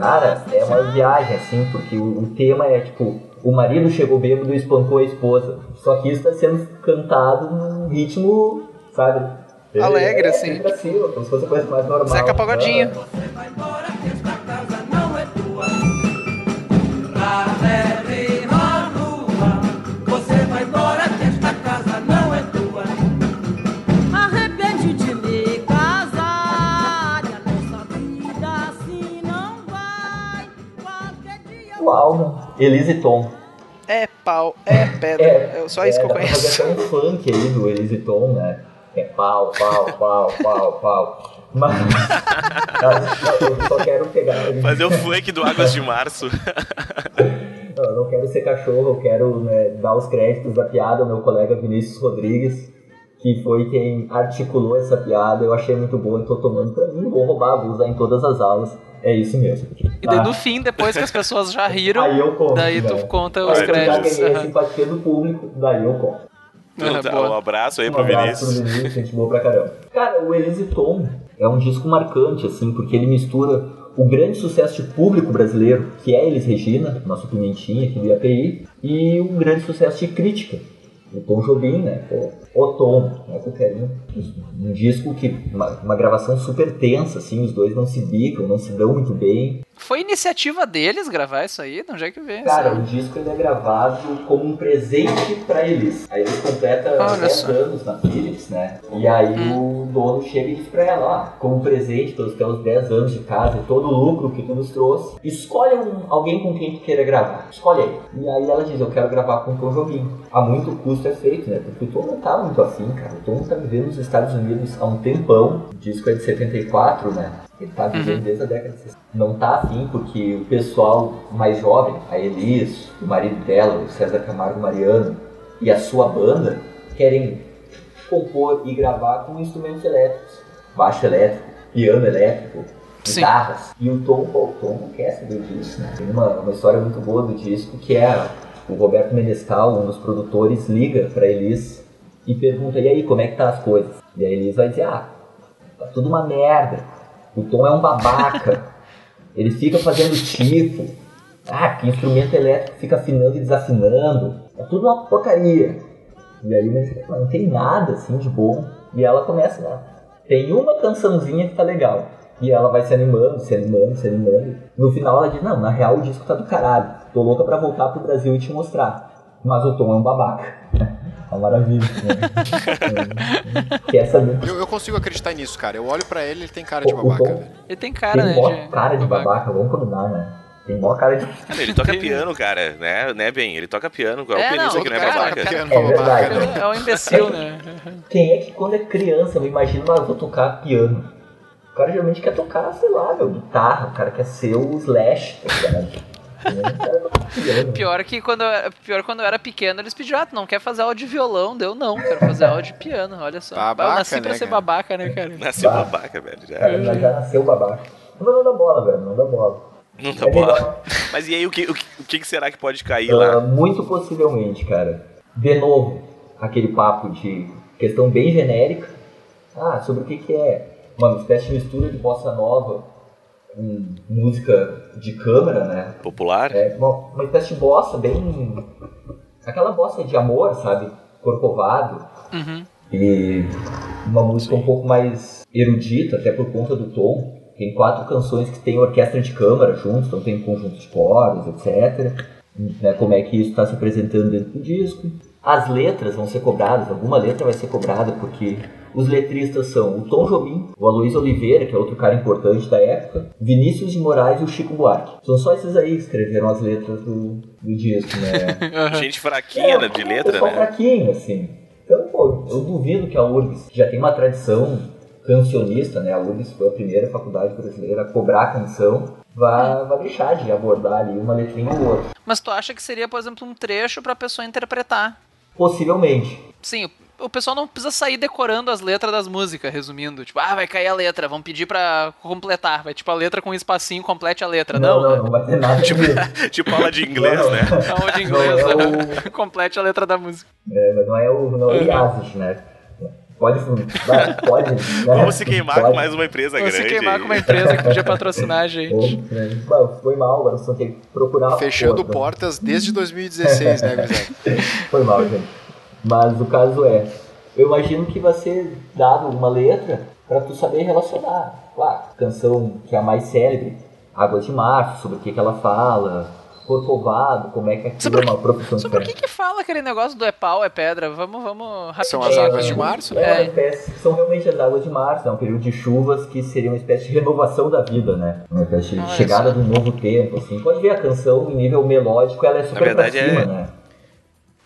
Cara, é uma viagem, assim, porque o, o tema é tipo, o marido chegou bêbado e espancou a esposa. Só que isso tá sendo cantado num ritmo, sabe? Alegre, é, assim. bem pra cima, como se fosse coisa mais normal. Zeca Pagodinho. Ah, álbum Elise Tom. É pau, é pedra. É, só isso é, que eu conheço. Fazer até um funk aí do Elise Tom, né? É pau, pau, pau, pau, pau. Mas. eu só quero pegar. Fazer o funk do Águas de Março. Não, eu não quero ser cachorro, eu quero né, dar os créditos da piada ao meu colega Vinícius Rodrigues, que foi quem articulou essa piada. Eu achei muito boa e tô tomando pra mim. Vou roubar, vou usar em todas as aulas. É isso mesmo. E daí no fim, depois que as pessoas já *laughs* riram, Aí eu conto, daí tu né? conta os Aí eu já créditos. ganhei a simpatia do público, daí eu conto. Então tá, boa. um abraço aí Um pro abraço Vinícius. pro Vinícius, gente boa pra caramba. Cara, o Elise Tom é um disco marcante, assim, porque ele mistura o grande sucesso de público brasileiro, que é Elis Regina, nosso pimentinha aqui do IAPI, e um grande sucesso de crítica, o Tom Jobim, né? O Tom, não é qualquer um. Um disco que, uma, uma gravação super tensa, assim, os dois não se bicam, não se dão muito bem. Foi iniciativa deles gravar isso aí? De onde é que veio? Cara, o disco ele é gravado como um presente pra eles. Aí eles completam Olha 10 só. anos na Philips, né? E aí Hum. o dono chega e diz pra ela, ó, como presente pelos teus 10 anos de casa e todo o lucro que tu nos trouxe, escolhe um- alguém com quem tu queira gravar. Escolhe aí. E aí ela diz, eu quero gravar com o Tom Jobim. A muito custo é feito, né? Porque o Tom não tá muito afim, cara. O Tom tá vivendo nos Estados Unidos há um tempão. O disco é de 74, né? Ele tá vivendo Uhum. desde a década de 60. Não tá afim porque o pessoal mais jovem, a Elis, o marido dela, o César Camargo Mariano, e a sua banda, querem compor e gravar com instrumentos elétricos. Baixo elétrico, piano elétrico, Sim. guitarras. E o Tom, o Tom não quer saber disso, né? Tem uma, uma história muito boa do disco que é o Roberto Menescal, um dos produtores, liga pra Elis e pergunta, e aí, como é que tá as coisas? E a Elis vai dizer, ah, tá tudo uma merda. O Tom é um babaca. Ele fica fazendo tipo. Ah, que instrumento elétrico fica afinando e desafinando. É tudo uma porcaria. E aí diz, não tem nada assim de bom. E ela começa lá. Tem uma cançãozinha que tá legal. E ela vai se animando, se animando, se animando. No final ela diz, não, na real o disco tá do caralho. Tô louca pra voltar pro Brasil e te mostrar. Mas o Tom é um babaca. É uma maravilha. Né? *laughs* Quer saber? Eu, eu consigo acreditar nisso, cara. Eu olho pra ele, ele tem cara de babaca, Tom velho. Ele tem cara, tem né? mó cara de babaca, vamos combinar, né? Tem mó cara de. Cara, *laughs* ele toca piano, cara, né, né, bem? Ele toca piano. Qual é, É, o pianista não, que não é cara, babaca? Piano, É babaca, verdade. né? É um imbecil, né? Quem é que quando é criança, eu imagino, mas vou tocar piano? O cara geralmente quer tocar, sei lá, meu, guitarra, o cara quer ser o Slash, tá ligado? *laughs* Pior que quando eu, pior quando eu era pequeno, eles pediam, ah, tu não quer fazer aula de violão? Deu não, quero fazer aula de piano, olha só. Babaca, eu nasci pra né, ser cara? babaca, né, cara? Nasceu babaca, velho. Já. Já nasceu babaca. Mas não dá bola, velho, não dá bola. Não tá É melhor. *laughs* Mas e aí, o que, o, que, o que será que pode cair Ah, lá? muito possivelmente, cara. De novo, aquele papo de questão bem genérica. Ah, sobre o que, que é uma espécie de mistura de bossa nova com música de câmera, né? Popular? É uma, uma espécie de bossa bem. Aquela bossa de amor, sabe? Corcovado. Uhum. E uma música um pouco mais erudita, até por conta do tom. Tem quatro canções que tem orquestra de câmara juntos, então tem conjunto de cordas, etc. Né, como é que isso está se apresentando dentro do disco. As letras vão ser cobradas, alguma letra vai ser cobrada, porque os letristas são o Tom Jobim, o Aloysio Oliveira, que é outro cara importante da época, Vinícius de Moraes e o Chico Buarque. São só esses aí que escreveram as letras do, do disco, né? *laughs* Gente fraquinha né, de É, letra, né? fraquinho, assim. Então, pô, eu duvido que a URGS que já tem uma tradição cancionista, né? A URGS foi a primeira faculdade brasileira a cobrar canção, vá, vá deixar de abordar ali uma letrinha ou outra. Mas tu acha que seria, por exemplo, um trecho pra pessoa interpretar? Possivelmente. Sim, o, o pessoal não precisa sair decorando as letras das músicas, resumindo. Tipo, ah, vai cair a letra, vamos pedir pra completar. Vai tipo a letra com um espacinho, complete a letra. Não, Não, não, não, vai ter nada Tipo, *laughs* tipo aula de inglês, Não, né? Aula de *laughs* inglês, Não, é né? complete a letra da música. É, mas não é o, não é o Yazid, né? Pode, vai, pode. Né? Vamos se queimar Pode. com mais uma empresa Vamos se grande. queimar aí. com uma empresa que podia patrocinar a *laughs* gente. Né? Bom, Foi mal, agora só tem que procurar. Fechando outra. portas desde 2016, né, gurizada? Foi mal, gente. Mas o caso é, eu imagino que vai ser dado uma letra para tu saber relacionar. Claro, canção que é a mais célebre, Águas de Março, sobre o que, que ela fala, Corcovado, como é que aquilo Sobre é uma profissão Sobre o que que fala aquele negócio do é pau, é pedra? Vamos, vamos São as águas de março, né? É, É. espécie- são realmente as águas de março, é um período de chuvas que seria uma espécie de renovação da vida, né? Uma espécie de Olha chegada só. de um novo tempo, assim. Pode ver a canção em nível melódico, ela é super verdade, pra cima, é- né?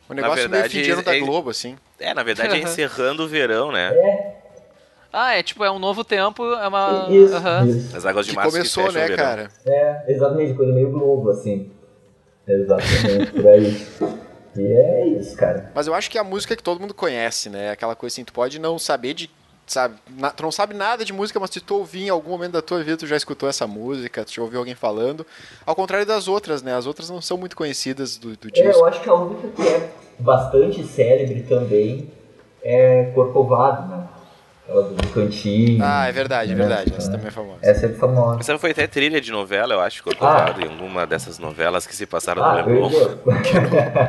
O negócio meio verdade, fim de ano da é- Globo, assim. É, na verdade é *laughs* encerrando o verão, né? Ah, é tipo, é um novo tempo, é uma... Isso, Aham. isso. As águas de Que março começou, que né, o verão. cara? É, exatamente, coisa meio Globo, assim. Exatamente, por aí. E é isso, cara. Mas eu acho que é a música que todo mundo conhece, né? Aquela coisa assim, tu pode não saber de. Sabe, na- tu não sabe nada de música, mas se tu ouvir em algum momento da tua vida, tu já escutou essa música, tu já ouviu alguém falando. Ao contrário das outras, né? As outras não são muito conhecidas do, do É, disco. eu acho que a única que é bastante célebre também é Corcovado, né? Aquela do cantinho. Ah, é verdade, é né? verdade. Essa também é famosa. Essa é famosa. Essa foi até trilha de novela, eu acho, Corcovado, em alguma dessas novelas que se passaram Ah, no eu Leblon.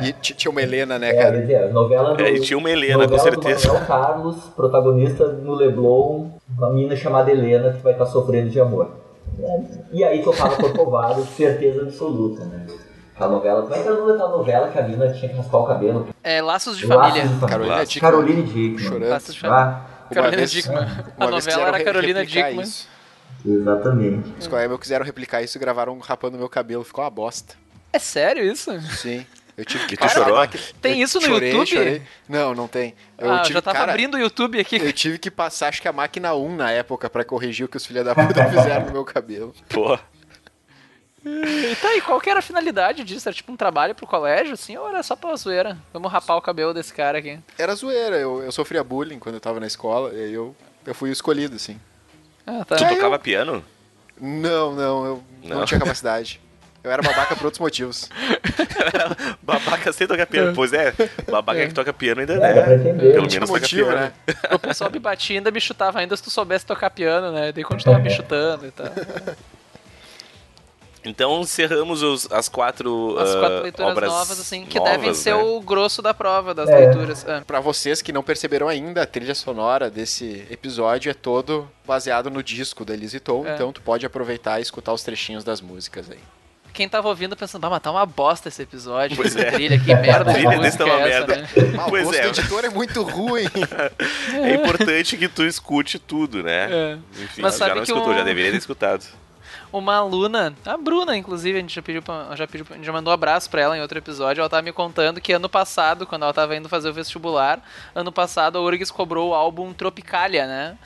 *laughs* E tinha uma Helena, né, É, cara? dizer, novela do, É, e tinha uma Helena, com certeza. Do Manuel Carlos, protagonista no Leblon, uma menina chamada Helena que vai estar sofrendo de amor. É, E aí tocava Corcovado, *laughs* certeza absoluta, né? A novela, como é que era o nome da novela que a menina tinha que raspar o cabelo? É Laços de Laços Família. de Carolina Laços. Dickman. Caroline Dickman. Chorando. Laços de Família. Ah, Carolina vez- Dickman. uma A novela era Carolina Dickman. isso. exatamente. Os colegas meus quiseram replicar isso e gravaram rapando meu cabelo. Ficou uma bosta. É sério isso? Sim. Eu tive Que tu Cara, chorou? Tem isso no chorei, YouTube? chorei. Não, não tem. Eu ah, tive, já tava cara, abrindo o YouTube aqui. Eu tive que passar, acho que a máquina 1 na época pra corrigir o que os filha da puta *laughs* fizeram no meu cabelo. Pô, E tá aí, qual que era a finalidade disso? Era tipo um trabalho pro colégio, assim, ou era só pra zoeira? Vamos rapar o cabelo desse cara aqui. Era zoeira, eu, eu sofria bullying quando eu tava na escola, e aí eu, eu fui escolhido, assim. Ah, tá. tu É, tocava piano? Não, não, eu não, Não. tinha capacidade. Eu era babaca por outros motivos. *laughs* babaca sem tocar piano. Pois é, babaca que toca piano ainda, É, né? Pelo Tinha menos toca motivo, piano. né? O pessoal me batia e ainda me chutava ainda se tu soubesse tocar piano, né? Daí continuava me chutando e tal. Então encerramos os- as quatro, As ah, quatro leituras obras novas, assim, que novas, devem ser né? o grosso da prova das É. leituras. Ah. Pra vocês que não perceberam ainda, a trilha sonora desse episódio é todo baseado no disco da Elise Tom, É. então tu pode aproveitar e escutar os trechinhos das músicas aí. Quem tava ouvindo pensando, bah, mas tá uma bosta esse episódio. Pois essa é. trilha, que *laughs* merda A de trilha desse tá uma é essa, merda. né? Ah, o Pois gosto é. do editor é muito ruim. *laughs* É importante que tu escute tudo, né? É. Enfim, Mas já sabe não que escutou, um- já deveria ter escutado. Uma aluna, a Bruna, inclusive, a gente já pediu, pra, já pediu, já mandou um abraço pra ela em outro episódio. Ela tava me contando que ano passado, quando ela tava indo fazer o vestibular, ano passado a URGS cobrou o álbum Tropicalia, né?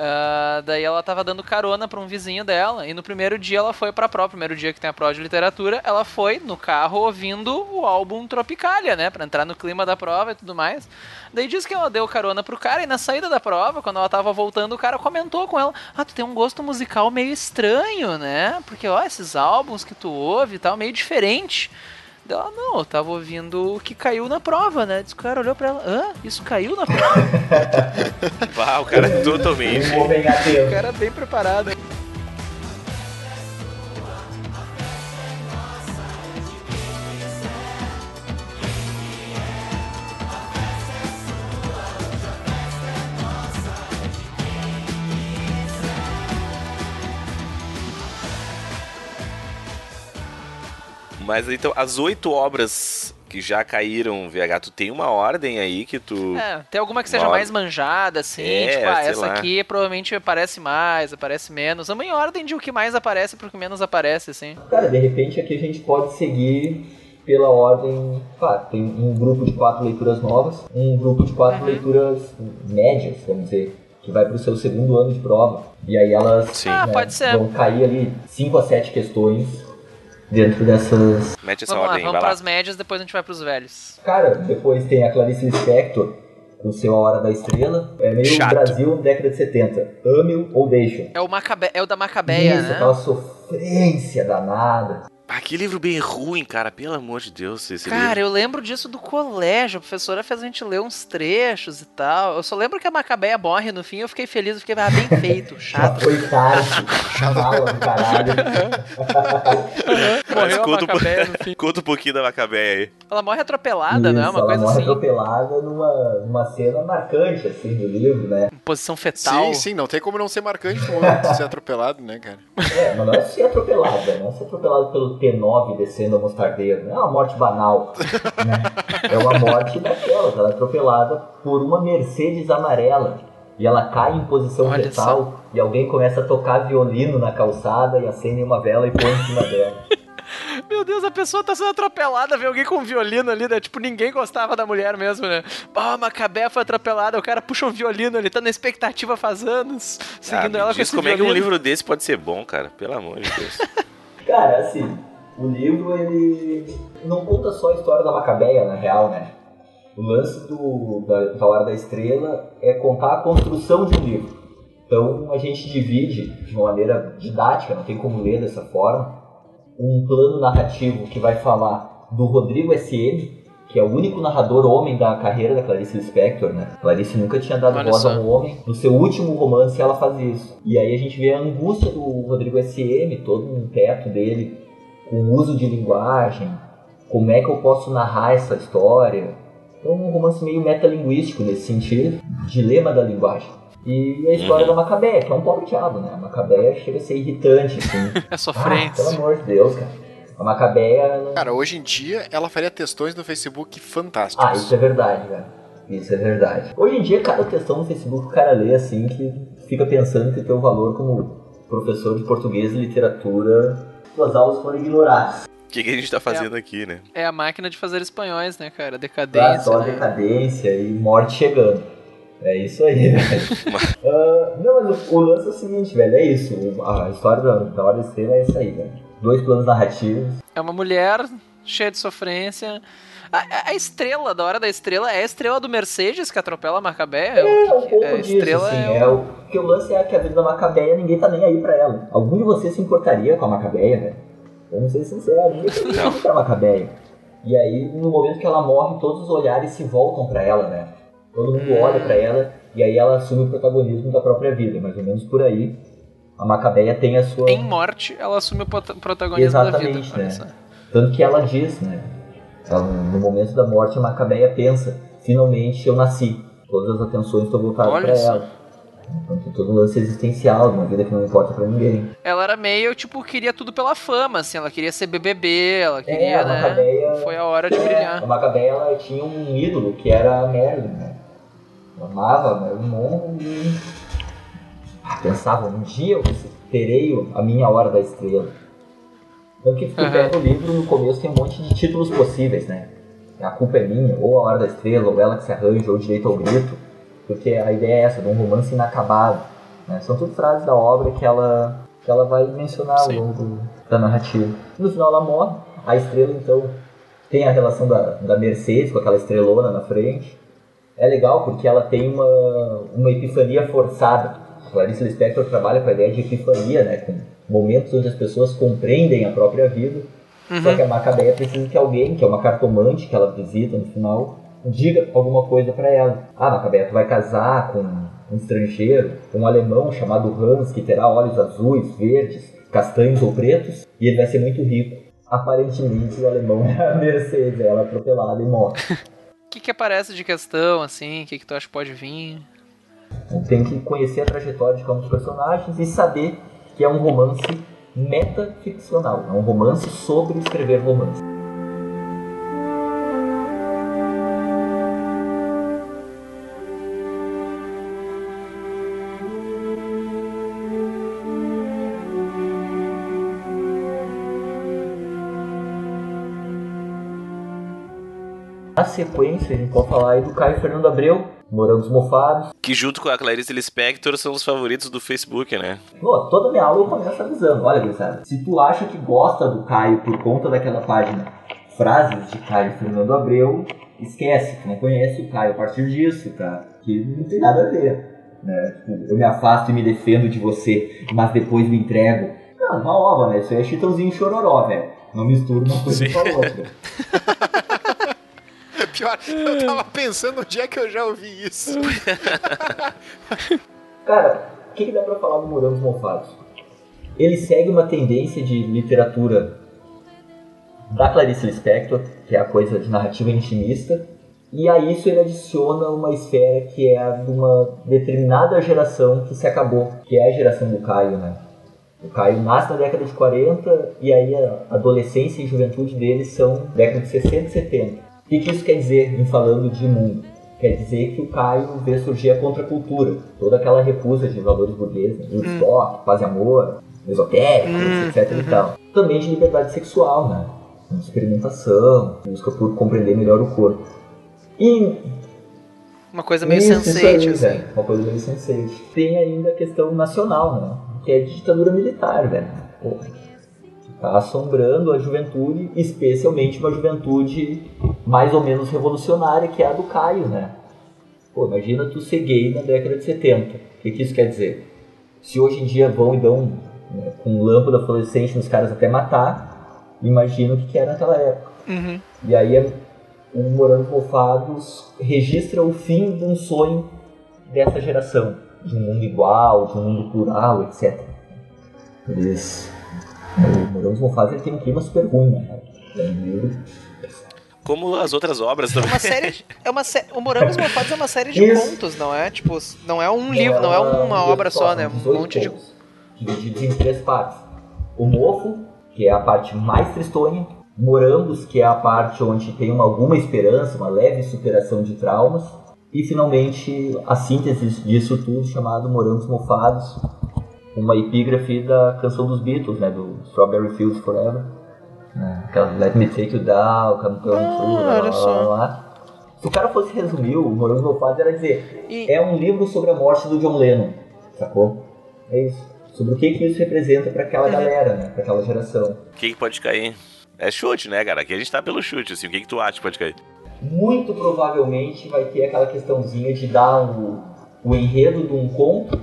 Ah, daí ela tava dando carona pra um vizinho dela, e no primeiro dia ela foi pra prova, primeiro dia que tem a prova de literatura, ela foi no carro ouvindo o álbum Tropicalia, né? Pra entrar no clima da prova e tudo mais. Daí diz que ela deu carona pro cara, e na saída da prova, quando ela tava voltando, o cara comentou com ela: Ah, tu tem um gosto musical meio estranho, né? Porque, ó, esses álbuns que tu ouve e tal, meio diferente. Ela, não, eu tava ouvindo o que caiu na prova, né? Diz que o cara olhou pra ela, hã? Isso caiu na prova? *laughs* Vá, o cara totalmente. Um homem o cara bem preparado. Mas então, as oito obras que já caíram, VH, tu tem uma ordem aí que tu. É, tem alguma que seja Uma- mais manjada, assim, É, tipo, ah, essa lá. aqui provavelmente aparece mais, aparece menos. Vamos em ordem de o que mais aparece pro que menos aparece, assim. Cara, de repente aqui a gente pode seguir pela ordem. Claro, tem um grupo de quatro leituras novas, um grupo de quatro Uhum. leituras médias, vamos dizer, que vai pro seu segundo ano de prova. E aí elas Sim. Ah, né, pode ser. vão cair ali cinco a sete questões dentro dessas. Mete essa Vamos lá, ordem, vamos vai lá. pras médias, depois a gente vai pros velhos. Cara, depois tem a Clarice Lispector, o seu A Hora da Estrela. É meio Chato. Brasil década de 70. Ame-o ou deixe É o, Macabe... é o da Macabeia, Isso, né? aquela sofrência danada. Ah, que livro bem ruim, cara. Pelo amor de Deus, esse Cara, livro. eu lembro disso do colégio. A professora fez a gente ler uns trechos e tal. Eu só lembro que a Macabeia morre no fim. Eu fiquei feliz, eu fiquei ah, bem feito, *laughs* chato. foi tarde. Mala do caralho. Mas Morreu a conta, um Macabeia no *laughs* fim. conta um pouquinho da Macabeia aí. Ela morre atropelada, né? Isso, Uma ela coisa morre assim. atropelada numa, numa cena marcante, assim, do livro, né? posição fetal. Sim, sim, não tem como não ser marcante no momento de ser atropelado, né, cara? É, mas não é ser atropelada, não é ser atropelado pelo T9 descendo a mostardeira. Não é uma morte banal. né? É uma morte daquelas. Ela é atropelada por uma Mercedes amarela. E ela cai em posição Olha fetal. E alguém começa a tocar violino na calçada e acende uma vela e põe em cima dela. *laughs* Meu Deus, a pessoa tá sendo atropelada, vê alguém com um violino ali, né? Tipo, ninguém gostava da mulher mesmo, né? Ah, uma cabé foi atropelada, o cara puxa um violino, ele tá na expectativa faz anos, seguindo Ah, ela com esse como é que um violino. livro desse pode ser bom, cara? Pelo amor de Deus. *laughs* Cara, assim, o livro ele não conta só a história da Macabeia, na real, né? O lance do, da, da Hora da Estrela é contar a construção de um livro. Então a gente divide de uma maneira didática, não tem como ler dessa forma, um plano narrativo que vai falar do Rodrigo S.M., que é o único narrador homem da carreira da Clarice Lispector, né? Clarice nunca tinha dado Olha voz só. a um homem. No seu último romance ela faz isso. E aí a gente vê a angústia do Rodrigo S.M., todo um teto dele, o uso de linguagem, como é que eu posso narrar essa história. Então um romance meio metalinguístico nesse sentido, dilema da linguagem. E a história Uhum. da Macabeia, que é um pobre diabo, né? A Macabeia chega a ser irritante, assim. *laughs* É ah, sofrência. pelo amor de Deus, cara. A Macabeia... não- Cara, hoje em dia ela faria textões no Facebook fantásticos. Ah, isso é verdade, velho. Isso é verdade. Hoje em dia, cada questão no Facebook o cara lê assim que fica pensando que tem um valor como professor de português e literatura, suas aulas foram ignoradas. O que, que a gente tá fazendo aqui, né? É a máquina de fazer espanhóis, né, cara? Decadência, só né? decadência e morte chegando. É isso aí, velho. *laughs* Ah, não, mas o, o lance é o seguinte, velho, é isso. A história da, da Hora Estrela é isso aí, velho. Dois planos narrativos. É uma mulher cheia de sofrência. A, a- a estrela, da hora da estrela, é a estrela do Mercedes que atropela a Macabeia? É um pouco a disso, estrela assim. é É o, porque o lance é que a vida da Macabeia ninguém tá nem aí pra ela. Algum de vocês se importaria com a Macabeia, velho? Eu não sei se sincero, ninguém tá nem aí pra Macabeia. E aí, no momento que ela morre, todos os olhares se voltam pra ela, né? Todo mundo Hum. olha pra ela e aí ela assume o protagonismo da própria vida. Mais ou menos por aí, a Macabeia tem a sua... Em morte, ela assume o prota- protagonismo da vida. Exatamente, né? Tanto que ela diz, né? No momento da morte, a Macabeia pensa: finalmente eu nasci. Todas as atenções estão voltadas para ela. Então tem todo um lance existencial, uma vida que não importa pra ninguém. Ela era meio, tipo, queria tudo pela fama, assim. Ela queria ser BBB, ela queria, É, a né? Macabeia- Foi a hora de A brilhar. Macabeia ela tinha um ídolo que era a Merlin, né? Ela amava a Monroe e pensava: um dia eu terei a minha hora da estrela. Então que tu pega o livro, no começo tem um monte de títulos possíveis, né? A culpa é minha, ou a hora da estrela, ou ela que se arranja, ou direito ao grito. Porque a ideia é essa, de um romance inacabado. né? São tudo frases da obra que ela, que ela vai mencionar ao longo do- da narrativa. No final ela morre, a estrela então tem a relação da, da Mercedes com aquela estrelona na frente. É legal porque ela tem uma, uma epifania forçada. A Clarice Lispector trabalha com a ideia de epifania, né? Com momentos onde as pessoas compreendem a própria vida. Só que a Macabeia precisa que alguém, que é uma cartomante que ela visita no final, diga alguma coisa pra ela. Ah, Macabeia, tu vai casar com um estrangeiro, um alemão chamado Hans, que terá olhos azuis, verdes, castanhos ou pretos, e ele vai ser muito rico. Aparentemente o alemão *laughs* é a Mercedes, ela é atropelada e morre. *laughs* O que que aparece de questão, assim? O que que tu acha que pode vir? Tem que conhecer a trajetória de dos personagens e saber que é um romance metaficcional. É um romance sobre escrever romance. Na sequência, a gente pode falar aí do Caio Fernando Abreu, Morangos Mofados. Que junto com a Clarice Lispector são os favoritos do Facebook, né? Pô, toda minha aula eu começo avisando. Olha, gurizada, se tu acha que gosta do Caio por conta daquela página Frases de Caio Fernando Abreu, esquece, tu não conhece o Caio a partir disso, tá? Que não tem nada a ver. Né? Tipo, Eu me afasto e me defendo de você, mas depois me entrego. Não, uma ova, né? Isso aí é chitãozinho chororó, velho. Não mistura uma coisa Sim. com a outra. *laughs* Pior, eu tava pensando onde é que eu já ouvi isso. *laughs* Cara, o que, que dá pra falar do Morangos Mofados? Ele segue uma tendência de literatura da Clarice Lispector, que é a coisa de narrativa intimista, E a isso ele adiciona uma esfera que é a de uma determinada geração que se acabou, que é a geração do Caio, né? O Caio nasce na década de 40 e aí a adolescência e juventude dele são década de 60 e 70. O que, que isso quer dizer em falando de mundo? Quer dizer que o Caio vê surgir a contracultura, toda aquela recusa de valores burgueses, né? Woodstock, paz e amor, esotérico, Hum, etc e tal. Também de liberdade sexual, né? Experimentação, busca por compreender melhor o corpo. E Uma coisa meio isso, isso sensate, aí, assim. velho. Uma coisa meio sensate. Tem ainda a questão nacional, né? Que é a ditadura militar, velho. Pô, tá assombrando a juventude, especialmente uma juventude mais ou menos revolucionária, que é a do Caio, né? Pô, imagina tu ser gay na década de 70. O que, que isso quer dizer? Se hoje em dia vão e dão né, com lâmpada fluorescente nos caras até matar, imagina o que, que era naquela época. Uhum. E aí o Morangos Mofados registra o fim de um sonho dessa geração, de um mundo igual, de um mundo plural, etc. Eles, o Morangos Mofados ele tem um clima super ruim, né? É Como as outras obras É também. uma série. É uma sé... O Morangos Mofados é uma série de Isso. contos, não é? Tipo, não é um livro, não é uma obra só, né? Um 18 monte de. contos, Divididos em três partes. O mofo, que é a parte mais tristonha. Morangos, que é a parte onde tem uma, alguma esperança, uma leve superação de traumas. E finalmente a síntese disso tudo, chamado Morangos Mofados, uma epígrafe da canção dos Beatles, né? Do Strawberry Fields Forever. né, Aquela Let Me Take You Down, Come Come Ah, True, lá, lá, só. lá, lá. Se o cara fosse resumir, o Morangos Mofados era dizer E- é um livro sobre a morte do John Lennon, sacou? É isso. Sobre o que, que isso representa pra aquela Uhum. galera, né? Pra aquela geração. O que, que pode cair? É chute, né, cara? Aqui a gente tá pelo chute, assim. O que, que tu acha que pode cair? Muito provavelmente vai ter aquela questãozinha de dar o, o enredo de um conto,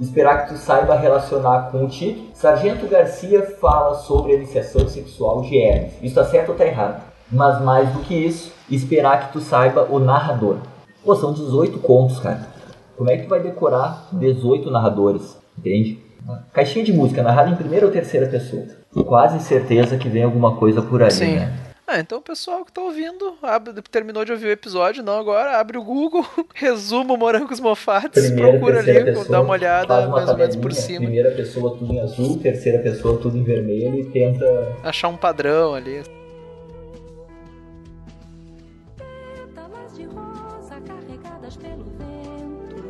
esperar que tu saiba relacionar com o título. Sargento Garcia fala sobre a iniciação sexual de Hermes. Isso tá certo ou tá errado? Mas mais do que isso, esperar que tu saiba o narrador. Pô, são 18 contos, cara. Como é que tu vai decorar 18 narradores? Entende? Caixinha de música narrada em primeira ou terceira pessoa. Quase certeza que vem alguma coisa por aí, Sim. né? Ah, então o pessoal que tá ouvindo, abre- terminou de ouvir o episódio, não agora, abre o Google, *laughs* resumo Morangos Mofados, Primeira, procura ali, pessoa, dá uma olhada uma mais ou menos por cima, Primeira pessoa tudo em azul, terceira pessoa tudo em vermelho e tenta achar um padrão ali. Pétalas de rosa carregadas pelo vento.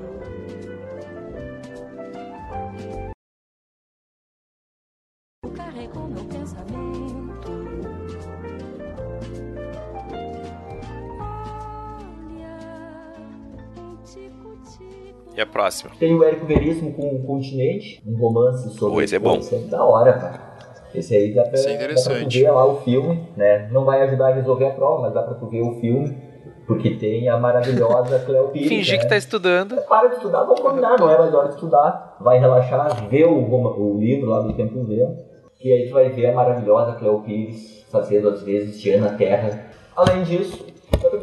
Carregou meu pensamento. E a próxima? Tem o Érico Veríssimo com o Continente, um romance sobre. Esse é bom. Esse é da hora, cara. Esse aí dá pra, Esse é dá pra interessante. ver lá o filme, né? Não vai ajudar a resolver a prova, mas dá pra tu ver o filme, porque tem a maravilhosa Cleo Pires. *laughs* Fingir né? que tá estudando. Para de estudar, vamos combinar, não é mais hora de estudar. Vai relaxar, vê o, o livro lá do Tempo Vento, e aí tu vai ver a maravilhosa Cleo Pires fazendo às vezes Diana Terra. Além disso,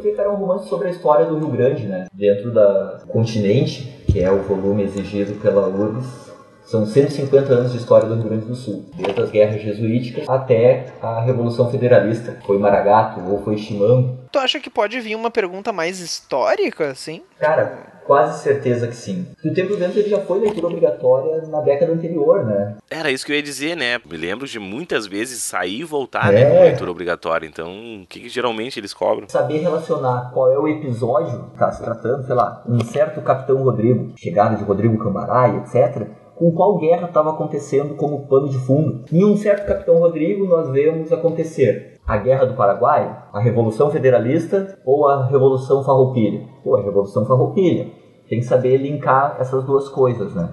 ver que era um romance sobre a história do Rio Grande, né? Dentro da Continente, que é o volume exigido pela URGS, são 150 anos de história do Rio Grande do Sul, desde as guerras jesuíticas até a Revolução Federalista. Foi Maragato ou foi Chimango. Tu acha que pode vir uma pergunta mais histórica, assim? Cara, quase certeza que sim. O Tempo Vento ele já foi leitura obrigatória na década anterior, né? Era isso que eu ia dizer, né? Me lembro de muitas vezes sair e voltar, É. né? Com leitura obrigatória. Então, o que, que geralmente eles cobram? Saber relacionar qual é o episódio que está se tratando, sei lá, um certo Capitão Rodrigo, chegada de Rodrigo Cambará e etc., com qual guerra estava acontecendo como pano de fundo. Em um certo Capitão Rodrigo, nós vemos acontecer a Guerra do Paraguai, a Revolução Federalista ou a Revolução Farroupilha. Pô, a Revolução Farroupilha. Tem que saber linkar essas duas coisas, né?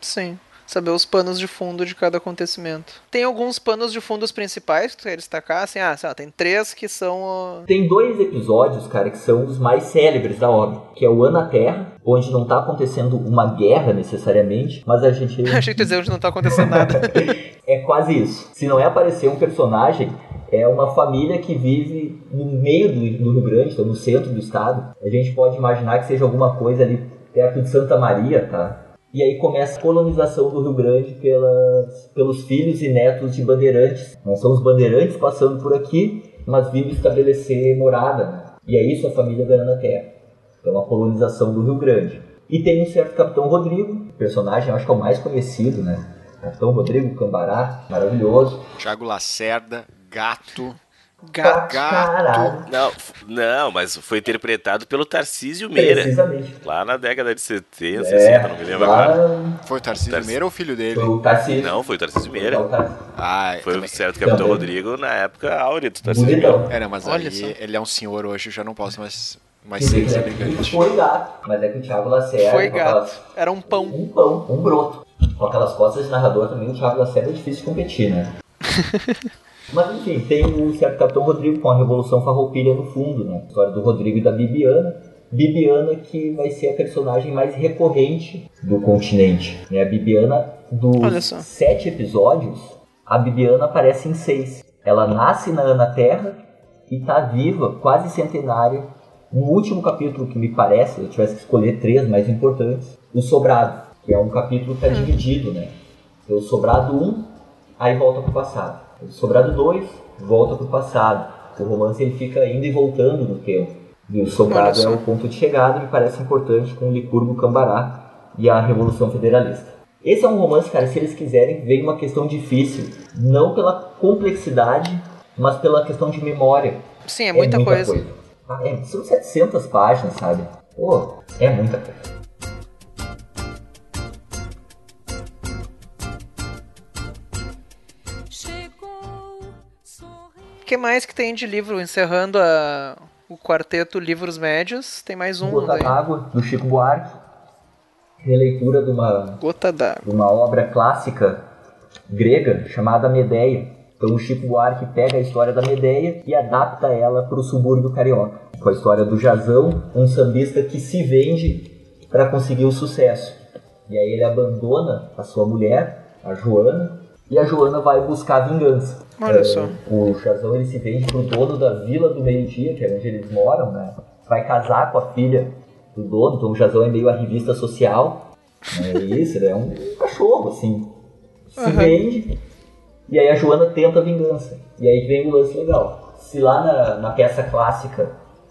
Sim. Saber os panos de fundo de cada acontecimento. Tem alguns panos de fundo principais que tu quer destacar, assim, ah, sei lá, tem três que são. ó, Tem dois episódios, cara, que são os mais célebres da obra, que é o Ana Terra, onde não tá acontecendo uma guerra necessariamente, mas a gente *laughs* Achei que tu dizer onde não tá acontecendo nada. *laughs* é quase isso. Se não é aparecer um personagem, é uma família que vive no meio do, do Rio Grande, então no centro do estado. A gente pode imaginar que seja alguma coisa ali perto de Santa Maria, tá? E aí começa a colonização do Rio Grande pelas, pelos filhos e netos de bandeirantes. Não são os bandeirantes passando por aqui, mas vindo estabelecer morada. né? E é isso a família ganhando a terra. Então a colonização do Rio Grande. E tem um certo Capitão Rodrigo, personagem, acho que é o mais conhecido, né? Capitão Rodrigo Cambará, maravilhoso. Thiago Lacerda, gato. Gato. Caralho. Não, não, mas foi interpretado pelo Tarcísio Meira. Precisamente. Lá na década de 70, É, 60, não me lembro lá agora. Foi o Tarcísio Tarcísio. Meira ou o filho dele? Foi o Tarcísio. Não, foi o Tarcísio Foi Meira. o Tarcísio. Ah, Foi o também. certo Capitão Também. Rodrigo na época áurea do Tarcísio Meira. Bonitão. Era, mas Olha aí ele é um senhor hoje, eu já não posso mais, ser dizer, né, deselegante. Foi gato, mas é que o Thiago Lacerda. Foi gato. aquelas- Era um pão. Um pão, um broto. Com aquelas costas de narrador também, o Thiago Lacerda é difícil de competir, né? *laughs* Mas enfim, tem o certo Capitão Rodrigo com a Revolução Farroupilha no fundo, né? A história do Rodrigo e da Bibiana. Bibiana que vai ser a personagem mais recorrente do continente. Né? A Bibiana, dos sete episódios, a Bibiana aparece em seis. Ela nasce na Ana Terra e tá viva, quase centenária. No último capítulo que me parece, se eu tivesse que escolher três mais importantes, o Sobrado, que é um capítulo que está dividido, né? Tem o Sobrado 1, aí volta pro passado. O Sobrado 2, volta pro passado. O romance ele fica indo e voltando no tempo. E o Sobrado é o ponto de chegada, me parece importante, com o Licurgo Cambará e a Revolução Federalista. Esse é um romance, cara, se eles quiserem, vem uma questão difícil. Não pela complexidade, mas pela questão de memória. Sim, é muita, coisa. Ah, é, são 700 páginas, sabe? Pô, é muita coisa. Que mais que tem de livro? Encerrando a- o quarteto Livros Médios, tem mais um Gota daí. d'Água, do Chico Buarque. Releitura de uma, Gota de uma obra clássica grega chamada Medeia. Então o Chico Buarque pega a história da Medeia e adapta ela para o subúrbio carioca. Com a história do Jazão, um sambista que se vende para conseguir o sucesso. E aí ele abandona a sua mulher, a Joana, e a Joana vai buscar vingança. Olha É, só. O Jazão ele se vende pro dono da Vila do Meio Dia, que é onde eles moram, né? Vai casar com a filha do dono, então o Jazão é meio a revista social. É isso, ele é um cachorro, assim. Se Aham. vende. E aí a Joana tenta a vingança. E aí vem o lance legal. Se lá na, na peça clássica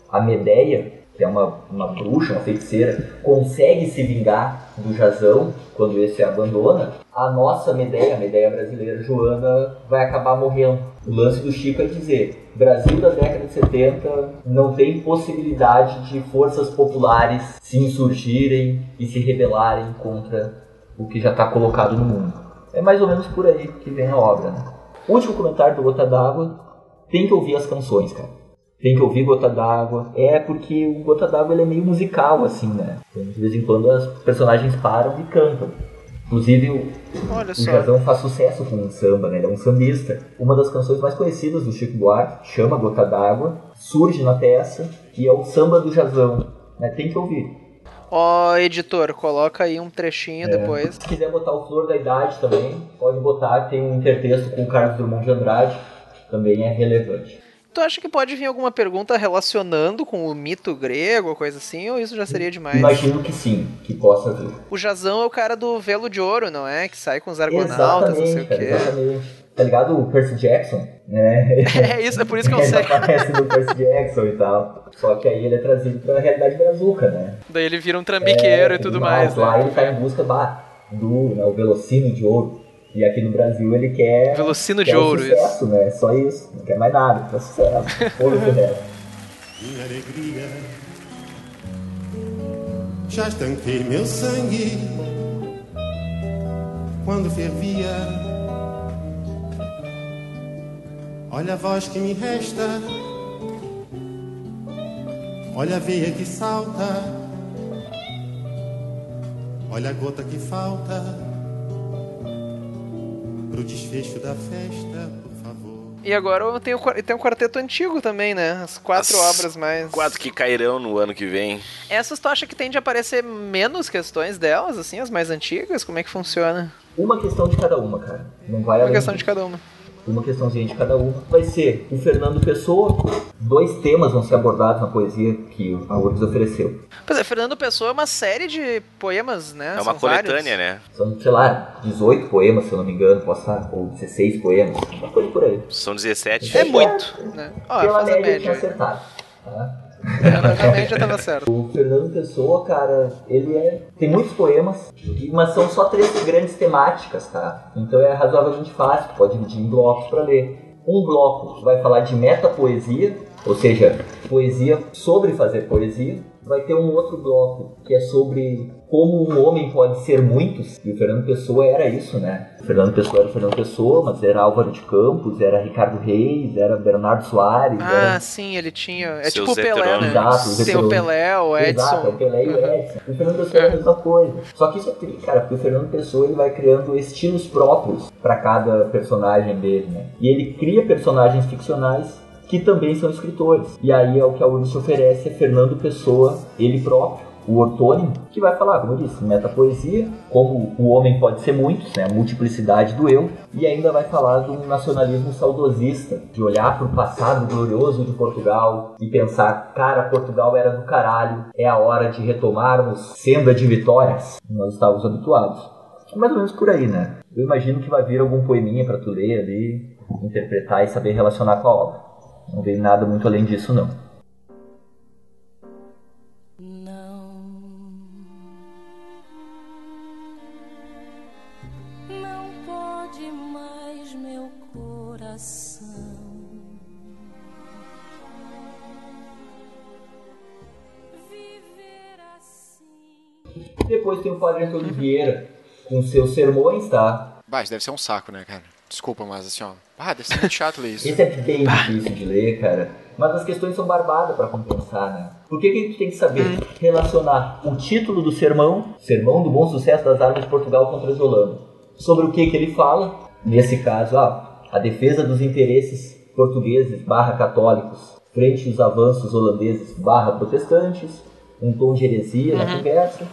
a Medeia, que é uma, uma bruxa, uma feiticeira, consegue se vingar do Jazão quando esse abandona, a nossa Medeia, a Medeia brasileira, Joana, vai acabar morrendo. O lance do Chico é dizer, Brasil da década de 70 não tem possibilidade de forças populares se insurgirem e se rebelarem contra o que já está colocado no mundo. É mais ou menos por aí que vem a obra. Né? Último comentário do Gota d'Água, tem que ouvir as canções, cara. Tem que ouvir Gota d'Água. É porque o Gota d'Água ele é meio musical, assim, né? Então, de vez em quando as personagens param e cantam. Inclusive, o, Olha o. Jazão faz sucesso com o samba, né? Ele é um sambista. Uma das canções mais conhecidas do Chico Buarque chama Gota d'Água, surge na peça e é o samba do Jazão. Né? Tem que ouvir. Ó, editor, coloca aí um trechinho depois. Se quiser botar o Flor da Idade também, pode botar. Tem um intertexto com o Carlos Drummond de Andrade, também é relevante. Tu acha que pode vir alguma pergunta relacionando com o mito grego, ou coisa assim, ou isso já seria demais? Imagino que sim, que possa vir. O Jazão é o cara do velo de ouro, não é? Que sai com os argonautas, não sei o quê. exatamente. Tá ligado o Percy Jackson? Né? *laughs* É isso, é por isso que eu ele sei. aparece no Percy Jackson e tal. Só que aí ele é trazido pra realidade brazuca, né? Daí ele vira um trambiqueiro e tudo mais, Lá né? ele tá em busca bah, do né, o velocino de ouro. E aqui no Brasil ele quer. Velocino quer de o ouro, sucesso, né? Só isso. Não quer mais nada. Quer sucesso. *laughs* Ouro de resto. minha alegria. Já estanquei meu sangue quando fervia. Olha a voz que me resta, olha a veia que salta, olha a gota que falta pro desfecho da festa, por favor. E agora tem o, tem um quarteto antigo também, né? As quatro As obras mais. Quatro que cairão no ano que vem. Essas tu acha que tem de aparecer menos questões delas, assim, as mais antigas? Como é que funciona? Uma questão de cada uma, cara. Não vai Uma além questão de cada uma. Uma questãozinha de cada uma. Vai ser o Fernando Pessoa. Dois temas vão ser abordados na poesia que a URGS ofereceu. Pois é, Fernando Pessoa é uma série de poemas, né? É uma São coletânea, vários. né? São, sei lá, 18 poemas, se eu não me engano, posso estar, ou 16 poemas, uma coisa por aí. São 17. É muito, né? Ó, Pela média, média. tinha acertado. Tá? Tava certo. O Fernando Pessoa, cara, ele é. Tem muitos poemas, mas são só três grandes temáticas, tá? Então é razoavelmente fácil, pode dividir em blocos para ler. Um bloco vai falar de metapoesia, ou seja, poesia sobre fazer poesia. Vai ter um outro bloco que é sobre como um homem pode ser muitos, e o Fernando Pessoa era isso, né? O Fernando Pessoa era o Fernando Pessoa, mas era Álvaro de Campos, era Ricardo Reis, era Bernardo Soares, Ah, era... sim, ele tinha. É Seus tipo o Pelé, né? Exato, heterônimos. Pelé, o Edson. Exato, é o Pelé e o Edson. O Fernando Pessoa é a mesma coisa. Só que isso é triste, cara, porque o Fernando Pessoa ele vai criando estilos próprios para cada personagem dele, né? E ele cria personagens ficcionais que também são escritores. E aí é o que a URSS oferece é Fernando Pessoa, ele próprio, o ortônimo, que vai falar, como eu disse, metapoesia, como o homem pode ser muitos, né? A multiplicidade do eu, e ainda vai falar de um nacionalismo saudosista, de olhar para o passado glorioso de Portugal e pensar, cara, Portugal era do caralho, é a hora de retomarmos senda de vitórias. Nós estávamos habituados. Mais ou menos por aí, né? Eu imagino que vai vir algum poeminha para tu ler ali, interpretar e saber relacionar com a obra. Não veio nada muito além disso, não. Não, não pode mais meu coração viver assim. Depois tem o Padre Antônio Vieira, com seus sermões, tá? Isso deve ser um saco, né, cara? Desculpa, mas assim, ó. Ah, deve ser muito chato ler isso. Esse é bem difícil de ler, cara. Mas as questões são barbadas para compensar, né? Por que, que a gente tem que saber relacionar o título do sermão, Sermão do Bom Sucesso das Armas de Portugal contra os Holanda, sobre o que, que ele fala? Nesse caso, ah, a defesa dos interesses portugueses barra católicos frente aos avanços holandeses barra protestantes, um tom de heresia na conversa.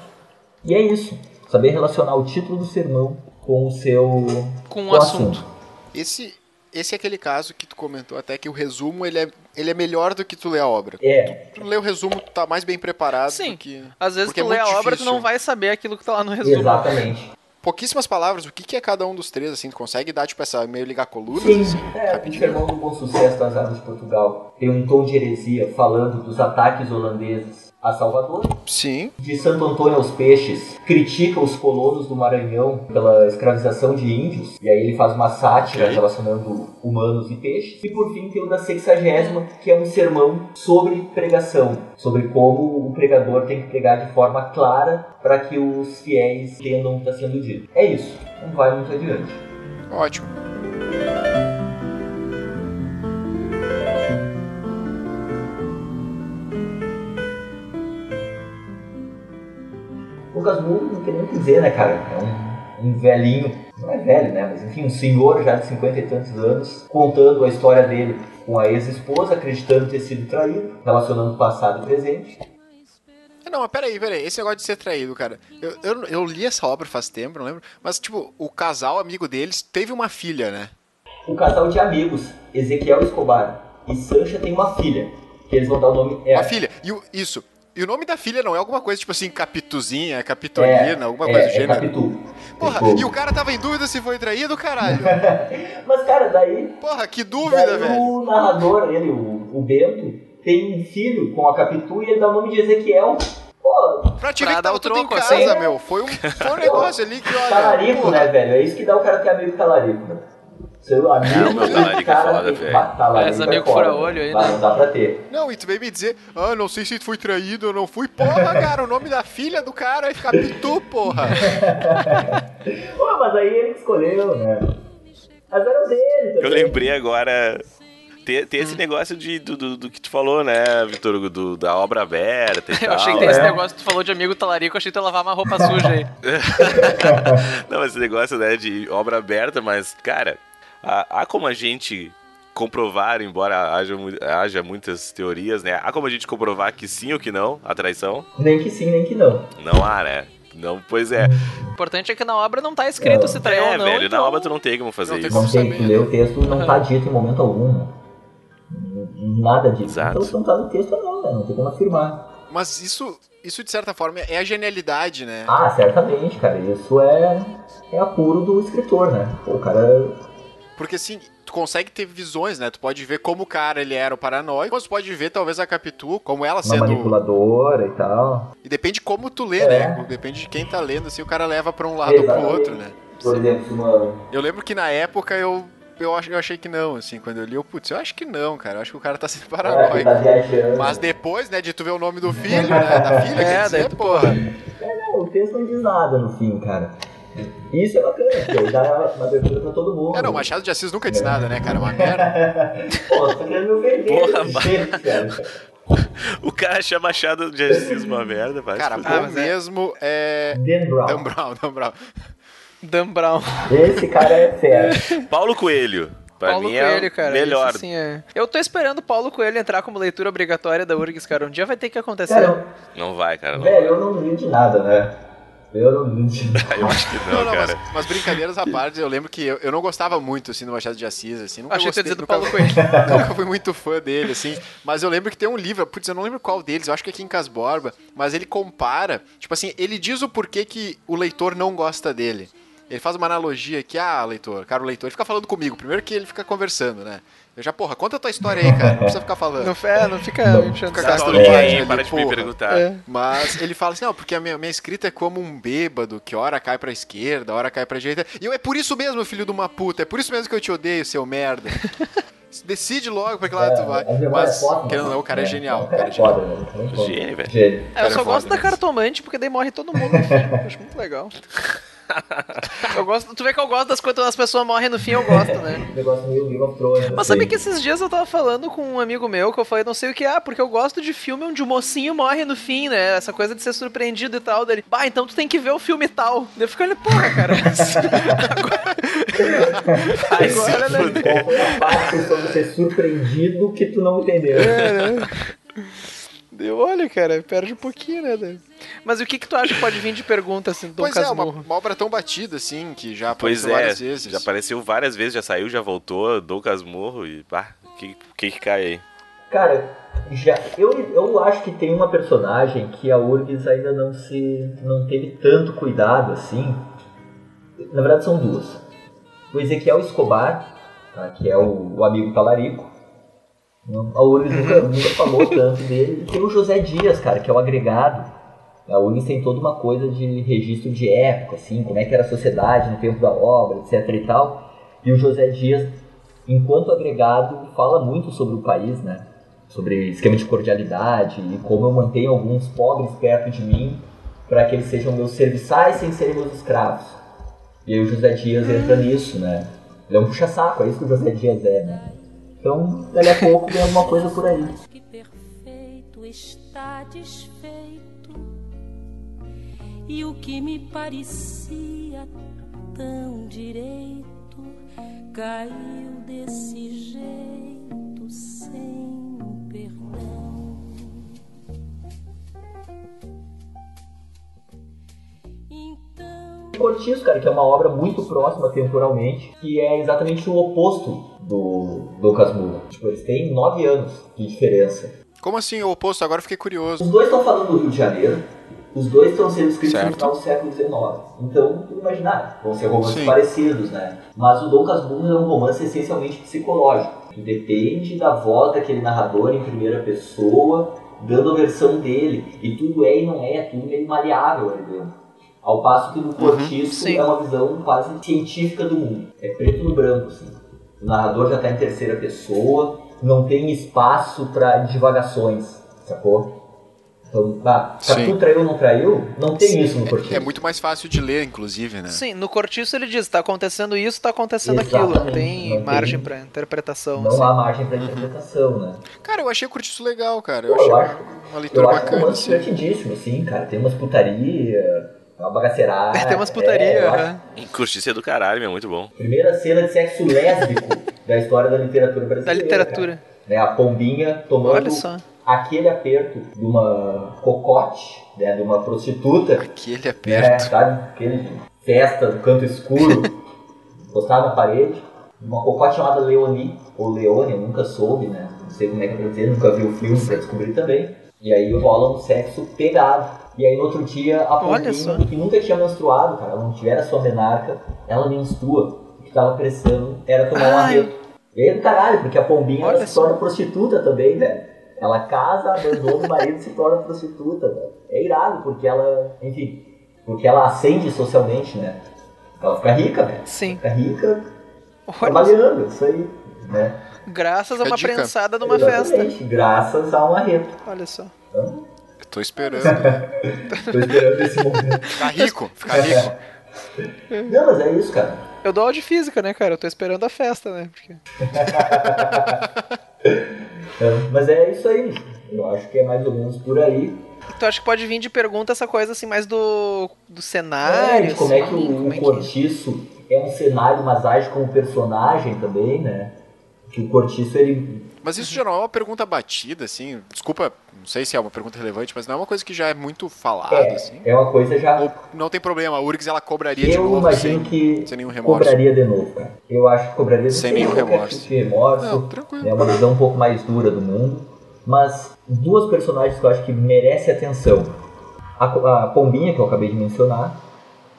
E é isso. Saber relacionar o título do sermão com o seu Com o com o assunto. Esse, esse é aquele caso que tu comentou até que o resumo ele é, ele é melhor do que tu ler a obra. É, Tu lê o resumo, tu tá mais bem preparado Sim. do que. Às vezes porque tu é lê a obra, tu não vai saber aquilo que tá lá no resumo. exatamente. Pouquíssimas palavras, o que, que é cada um dos três, assim, tu consegue dar, tipo, essa meio ligar colunas, Sim, assim, é, o? Sermão do Bom Sucesso das Armas de Portugal tem um tom de heresia falando dos ataques holandeses a Salvador. Sim. De Santo Antônio aos Peixes, critica os colonos do Maranhão pela escravização de índios, e aí ele faz uma sátira relacionando humanos e peixes. E por fim tem o da sexagésima, que é um sermão sobre pregação, sobre como o pregador tem que pregar de forma clara para que os fiéis entendam o que está sendo dito. É isso, não vai muito adiante. Ótimo. Lucas Muro, não tem nem o que dizer, né, cara? É um, um velhinho, não é velho, né? Mas enfim, um senhor já de 50 e tantos anos, contando a história dele com a ex-esposa, acreditando ter sido traído, relacionando passado e presente. Não, mas peraí, peraí. Esse negócio de ser traído, cara. Eu, eu, eu li essa obra faz tempo, não lembro. Mas, tipo, o casal amigo deles teve uma filha, né? O casal de amigos, Ezequiel Escobar e Sancha, tem uma filha, que eles vão dar o nome. É, Uma filha. E o, isso. E o nome da filha não é alguma coisa tipo assim, Capituzinha, Capitolina, alguma coisa do é, é gênero. Capitu. Porra, Tipo, e o cara tava em dúvida se foi traído, caralho. *laughs* Mas, cara, daí, Porra, que dúvida, daí velho. o narrador, ele, o, o Bento, tem um filho com a Capitu e ele dá o nome de Ezequiel. Pô, Pra te Pra ver que tava o tudo em troco, casa, assim. meu. Foi um, foi um *laughs* negócio ali que, olha. talarico, né, velho? É isso que dá o cara ter amigo talarico, né? Seu amigo, Não, meu talarico é cara, foda, tem- velho. bah, talarico Esse é amigo foda, fura-olho aí, bah, né? Não dá pra ter. Não, e tu veio me dizer, ah, não sei se tu foi traído ou não fui. Porra, cara, o nome da filha do cara é Capitu, porra. *laughs* Pô, mas aí ele escolheu, né? Mas era dele Eu também. lembrei agora. Tem, tem esse negócio de, do, do, do que tu falou, né, Vitor Hugo, do, da obra aberta e *laughs* Eu tal. achei que tem esse é. negócio que tu falou de amigo talarico, eu achei que tu ia lavar uma roupa suja aí. *laughs* Não, esse negócio, né, de obra aberta, mas, cara, há, há como a gente comprovar, embora haja, haja muitas teorias, né, há como a gente comprovar que sim ou que não, a traição? Nem que sim, nem que não. Não há, né? Não, pois é. O importante é que na obra não tá escrito se traiu É, ou não. velho, então- na obra tu não tem como fazer Não isso. Não Vamos tem ler o texto, não tá dito em momento algum, né? Nada disso. Exato. Então se não tá no texto, não, né? Não tem como afirmar. Mas isso, isso de certa forma é a genialidade, né? Ah, certamente, cara. Isso é, é apuro do escritor, né? Pô, o cara Porque assim, tu consegue ter visões, né? Tu pode ver como o cara ele era o paranoico, mas tu pode ver talvez a Capitu, como ela Uma sendo. manipuladora e tal. E depende como tu lê, É. né? Depende de quem tá lendo, assim, o cara leva pra um lado ou pro outro, né? Por exemplo, se uma. Eu lembro que na época eu. Eu, ach- eu achei que não, assim, quando eu li, eu, putz, eu acho que não, cara. Eu acho que o cara tá sendo Ah, que paranoico. tá viajando. Mas depois, né, de tu ver o nome do filho, né, da filha, *laughs* É, quer daí dizer, tu- porra. *laughs* É, não, o texto não diz nada no fim, cara. Isso é bacana, porque aí dá uma abertura pra todo mundo. É, não, Machado de Assis nunca diz nada, né, cara? Uma merda. *laughs* Pô, você querendo me ofender Porra, cara. *laughs* O cara chama Machado de Assis uma merda, vai. Cara, fuder. mas é- mesmo é. Dan Brown. Dan Brown, Dan Brown. Dan Brown. Esse cara é fera. Paulo Coelho. Pra Paulo mim Coelho, é cara. melhor. Isso, sim, é. Eu tô esperando o Paulo Coelho entrar como leitura obrigatória da URGS, cara. Um dia vai ter que acontecer. Cara, Não vai, cara. Não. velho, eu não duvido de nada, né? Eu não. *laughs* Eu acho que não, Não, não, cara. mas, mas brincadeiras à parte, eu lembro que eu, eu não gostava muito, assim, do Machado de Assis, assim. Nunca Achei que gostei, tu ia dizer do nunca, Paulo Coelho. *laughs* nunca fui muito fã dele, assim. Mas eu lembro que tem um livro, putz, eu não lembro qual deles, eu acho que é Quincas Borba, mas ele compara, tipo assim, ele diz o porquê que o leitor não gosta dele. Ele faz uma analogia que, ah, leitor, cara, o leitor, ele fica falando comigo. Primeiro que ele fica conversando, né? Eu já, porra, conta a tua história aí, cara. Não precisa ficar falando. Não, é, não fica me enchendo o Fica gastando página de para de me porra. perguntar. É. Mas ele fala assim, não, porque a minha, minha escrita é como um bêbado, que hora cai pra esquerda, hora cai pra direita. E eu, é por isso mesmo, filho de uma puta, é por isso mesmo que eu te odeio, seu merda. *laughs* Decide logo pra que lado tu vai. Mas, é foda, querendo ou não, o cara é né? genial. O O cara é é genial. foda, né? O cara é foda. Gênio, velho. Gênio. É, eu só é gosto foda da cartomante, porque daí morre todo mundo *laughs* acho muito legal. Eu gosto, tu vê que eu gosto das coisas quando as pessoas morrem no fim, eu gosto, né? *laughs* Negócio meio Game of Thrones. Mas assim. sabe que esses dias eu tava falando com um amigo meu que eu falei não sei o que, ah, porque eu gosto de filme onde o mocinho morre no fim, né? Essa coisa de ser surpreendido e tal. Dele, bah, então tu tem que ver o filme tal. Eu fico ali, porra, cara. Se *laughs* Agora, né? Qual foi a parte sobre ser surpreendido que tu não entendeu? É, né? Deu, olha, cara, perde um pouquinho, né? daí. Mas o que que tu acha que pode vir de pergunta, assim, do Dom Pois é, uma, Casmurro? uma obra tão batida, assim, que já Pois apareceu é, várias vezes. já apareceu várias vezes, já saiu, já voltou, Dom Casmurro e pá, o que, que que cai aí? Cara, já, eu, eu acho que tem uma personagem que a Urgs ainda não se não teve tanto cuidado assim. Na verdade são duas. O Ezequiel Escobar, tá, que é o, o amigo talarico. A Urgs nunca, nunca falou tanto dele. E tem o José Dias, cara, que é o agregado. A Urgs tem toda uma coisa de registro de época, assim, como é que era a sociedade no tempo da obra, etc e tal. E o José Dias, enquanto agregado, fala muito sobre o país, né? Sobre esquema de cordialidade e como eu mantenho alguns pobres perto de mim para que eles sejam meus serviçais sem serem meus escravos. E aí o José Dias entra nisso, né? Ele é um puxa-saco, é isso que o José Dias é, né? Então, daqui a pouco vem alguma coisa por aí. que perfeito está desfeito e o que me parecia tão direito caiu desse jeito sem perdão. Então Cortiço, cara, que é uma obra muito próxima temporalmente, que é exatamente o oposto do, do Casmurro. Tipo, eles têm nove anos de diferença. Como assim o oposto? Agora eu fiquei curioso. Os dois estão falando do Rio de Janeiro, os dois estão sendo escritos no Certo. final do século XIX. Então, imaginar, vão ser romances Sim. parecidos, né? Mas o Dom Casmurro é um romance essencialmente psicológico, que depende da voz daquele narrador em primeira pessoa, dando a versão dele. E tudo é e não é, tudo é maleável ali dentro. Ao passo que no Cortiço Sim. é uma visão quase científica do mundo. É preto no branco, assim. O narrador já está em terceira pessoa, não tem espaço para divagações, sacou? Então, ah, Sim. Capitu traiu ou não traiu? Não tem isso no Cortiço. É muito mais fácil de ler, inclusive, né? Sim, no Cortiço ele diz, tá acontecendo isso, tá acontecendo aquilo. Não Exatamente, tem não tem- margem pra interpretação. Não assim. há margem para interpretação, né? Cara, eu achei o Curtiço legal, cara. Eu Pô, eu achei acho- uma leitura Eu acho bacana, romance assim. divertidíssimo, assim, cara. Tem umas putaria, é uma bagaceirada. *laughs* Tem umas putaria. É, é do caralho, meu, muito bom. Primeira cena de sexo lésbico *laughs* da história da literatura brasileira. Da literatura. Né, a pombinha tomando Olha só. aquele aperto de uma cocote, né, de uma prostituta. Aquele É, aperto. sabe? Aquele festa do canto escuro, *laughs* encostado na parede. Uma cocote chamada Leonie, ou Leone, eu nunca soube, né? Não sei como é que é pra dizer, nunca vi o filme pra descobrir também. E aí rola um sexo pegado. E aí no outro dia a. Pompinha, que nunca tinha menstruado, cara, ela não tivera sua menarca, ela menstrua. O que tava precisando era tomar um arreto. E aí do caralho, porque a pombinha Olha ela se torna prostituta também, velho. Ela casa, abandona o marido e se torna prostituta, velho. É irado, porque ela, enfim, porque ela ascende socialmente, né? Ela fica rica, velho. Sim. Fica rica, Olha, trabalhando, isso aí, né? graças a uma dica. prensada numa festa. Exatamente, graças a um arreto. Olha só. Então, Tô esperando. *laughs* tô esperando esse momento. Ficar rico, ficar rico. Não, mas é isso, cara. Eu dou aula de física, né, cara? Eu tô esperando a festa, né? Porque... *laughs* É, mas é isso aí. Eu acho que é mais ou menos por aí. Tu acha que pode vir de pergunta essa coisa assim, mais do, do É, cenário? de como é que assim, o, como o é que- cortiço é um cenário, mas age como personagem também, né? Que o cortiço, ele. Mas isso já não é uma pergunta batida, assim. Desculpa, não sei se é uma pergunta relevante, mas não é uma coisa que já é muito falado, É, assim. é uma coisa já. Ou não tem problema, a URGS ela cobraria de Eu novo imagino sem, que sem nenhum remorso. cobraria de novo, cara. Eu acho que cobraria de Sem novo. nenhum qualquer remorso. de remorso. Não, tranquilo. É uma visão um pouco mais dura do mundo. Mas duas personagens que eu acho que merecem atenção. A, a Pombinha, que eu acabei de mencionar.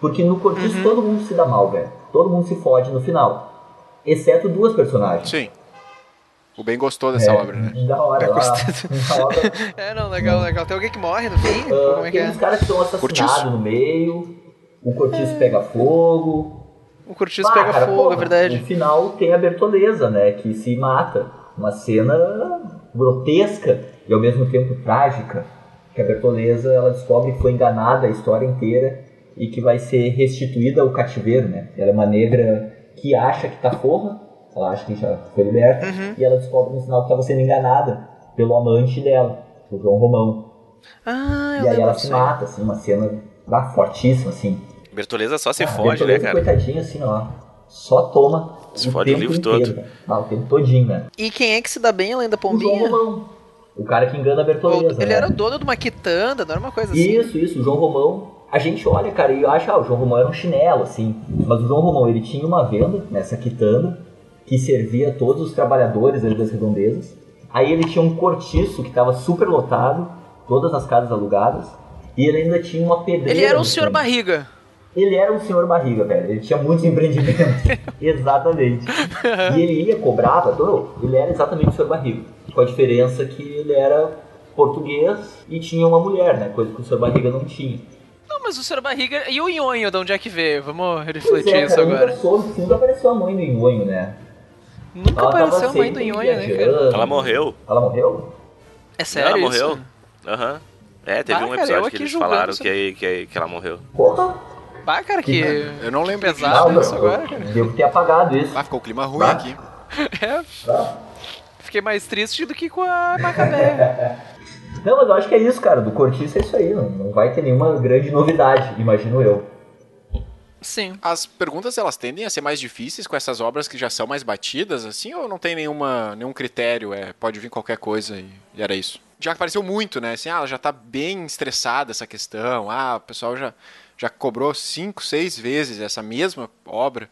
Porque no Uhum. cortiço todo mundo se dá mal, velho. Todo mundo se fode no final. Exceto duas personagens. Sim. O Ben gostou dessa É, obra, né? Da hora. Uma obra *laughs* É, não, legal, legal. Tem alguém que morre no fim? Ah, Como é que tem é? uns caras que são assassinados no meio, o cortiço pega fogo. O cortiço Ah, pega cara, fogo, é verdade. No final tem a Bertoleza, né, que se mata. Uma cena grotesca e ao mesmo tempo trágica. Que a Bertoleza, ela descobre que foi enganada a história inteira e que vai ser restituída ao cativeiro, né. Ela é uma negra que acha que tá forra, ela acha que já foi liberta, Uhum. e ela descobre no final que estava sendo enganada pelo amante dela, o João Romão. Ah, E aí ela se mata, assim, uma cena lá, fortíssima, assim. Bertoleza só se Ah, fode, né, Bertoleza, cara? Coitadinha, assim, ó. Só toma Se fode o livro todo. inteiro, né? Ah, o tempo todinho, né? E quem é que se dá bem além da O João pombinha? Romão. O cara que engana a Bertoleza, Ele né? era dono de uma quitanda, não era uma coisa assim? Isso, isso, o João Romão. A gente olha, cara, e acha, ah, o João Romão era um chinelo, assim. Mas o João Romão, ele tinha uma venda nessa quitanda que servia a todos os trabalhadores ali das redondezas. Aí ele tinha um cortiço que estava super lotado, todas as casas alugadas. E ele ainda tinha uma pedreira. Ele era um senhor barriga. Ele era um senhor barriga, velho. Ele tinha muitos empreendimentos. *laughs* exatamente. E ele ia, cobrava, não, ele era exatamente o senhor barriga. Com a diferença que ele era português e tinha uma mulher, né? Coisa que o senhor barriga não tinha. Não, mas o senhor barriga. E o nhonho, de onde é que veio? Vamos Pois refletir é, isso cara, agora. nunca, soube, nunca apareceu a mãe do Nhonho, né? Nunca Ela apareceu a mãe do nhonho, né, cara? Ela morreu. Ela morreu? É sério? ela isso? morreu. Aham. É, teve Ah, um cara, episódio que aqui eles falaram isso. que, que, que ela morreu. Porra! Bah, cara, que. Eu não lembro disso. pesado Não, isso eu- agora, cara. Devo ter apagado isso. Ah, ficou o clima ruim Bah. aqui. *laughs* É, Tá. fiquei mais triste do que com a Macabé. *laughs* Não, mas eu acho que é isso, cara. Do Cortiço é isso aí. Não, não vai ter nenhuma grande novidade, imagino eu. Sim. As perguntas elas tendem a ser mais difíceis com essas obras que já são mais batidas, assim, ou não tem nenhuma, nenhum critério? É, pode vir qualquer coisa e, e era isso. Já apareceu muito, né? Assim, ah, ela já tá bem estressada essa questão. Ah, o pessoal já, já cobrou cinco, seis vezes essa mesma obra.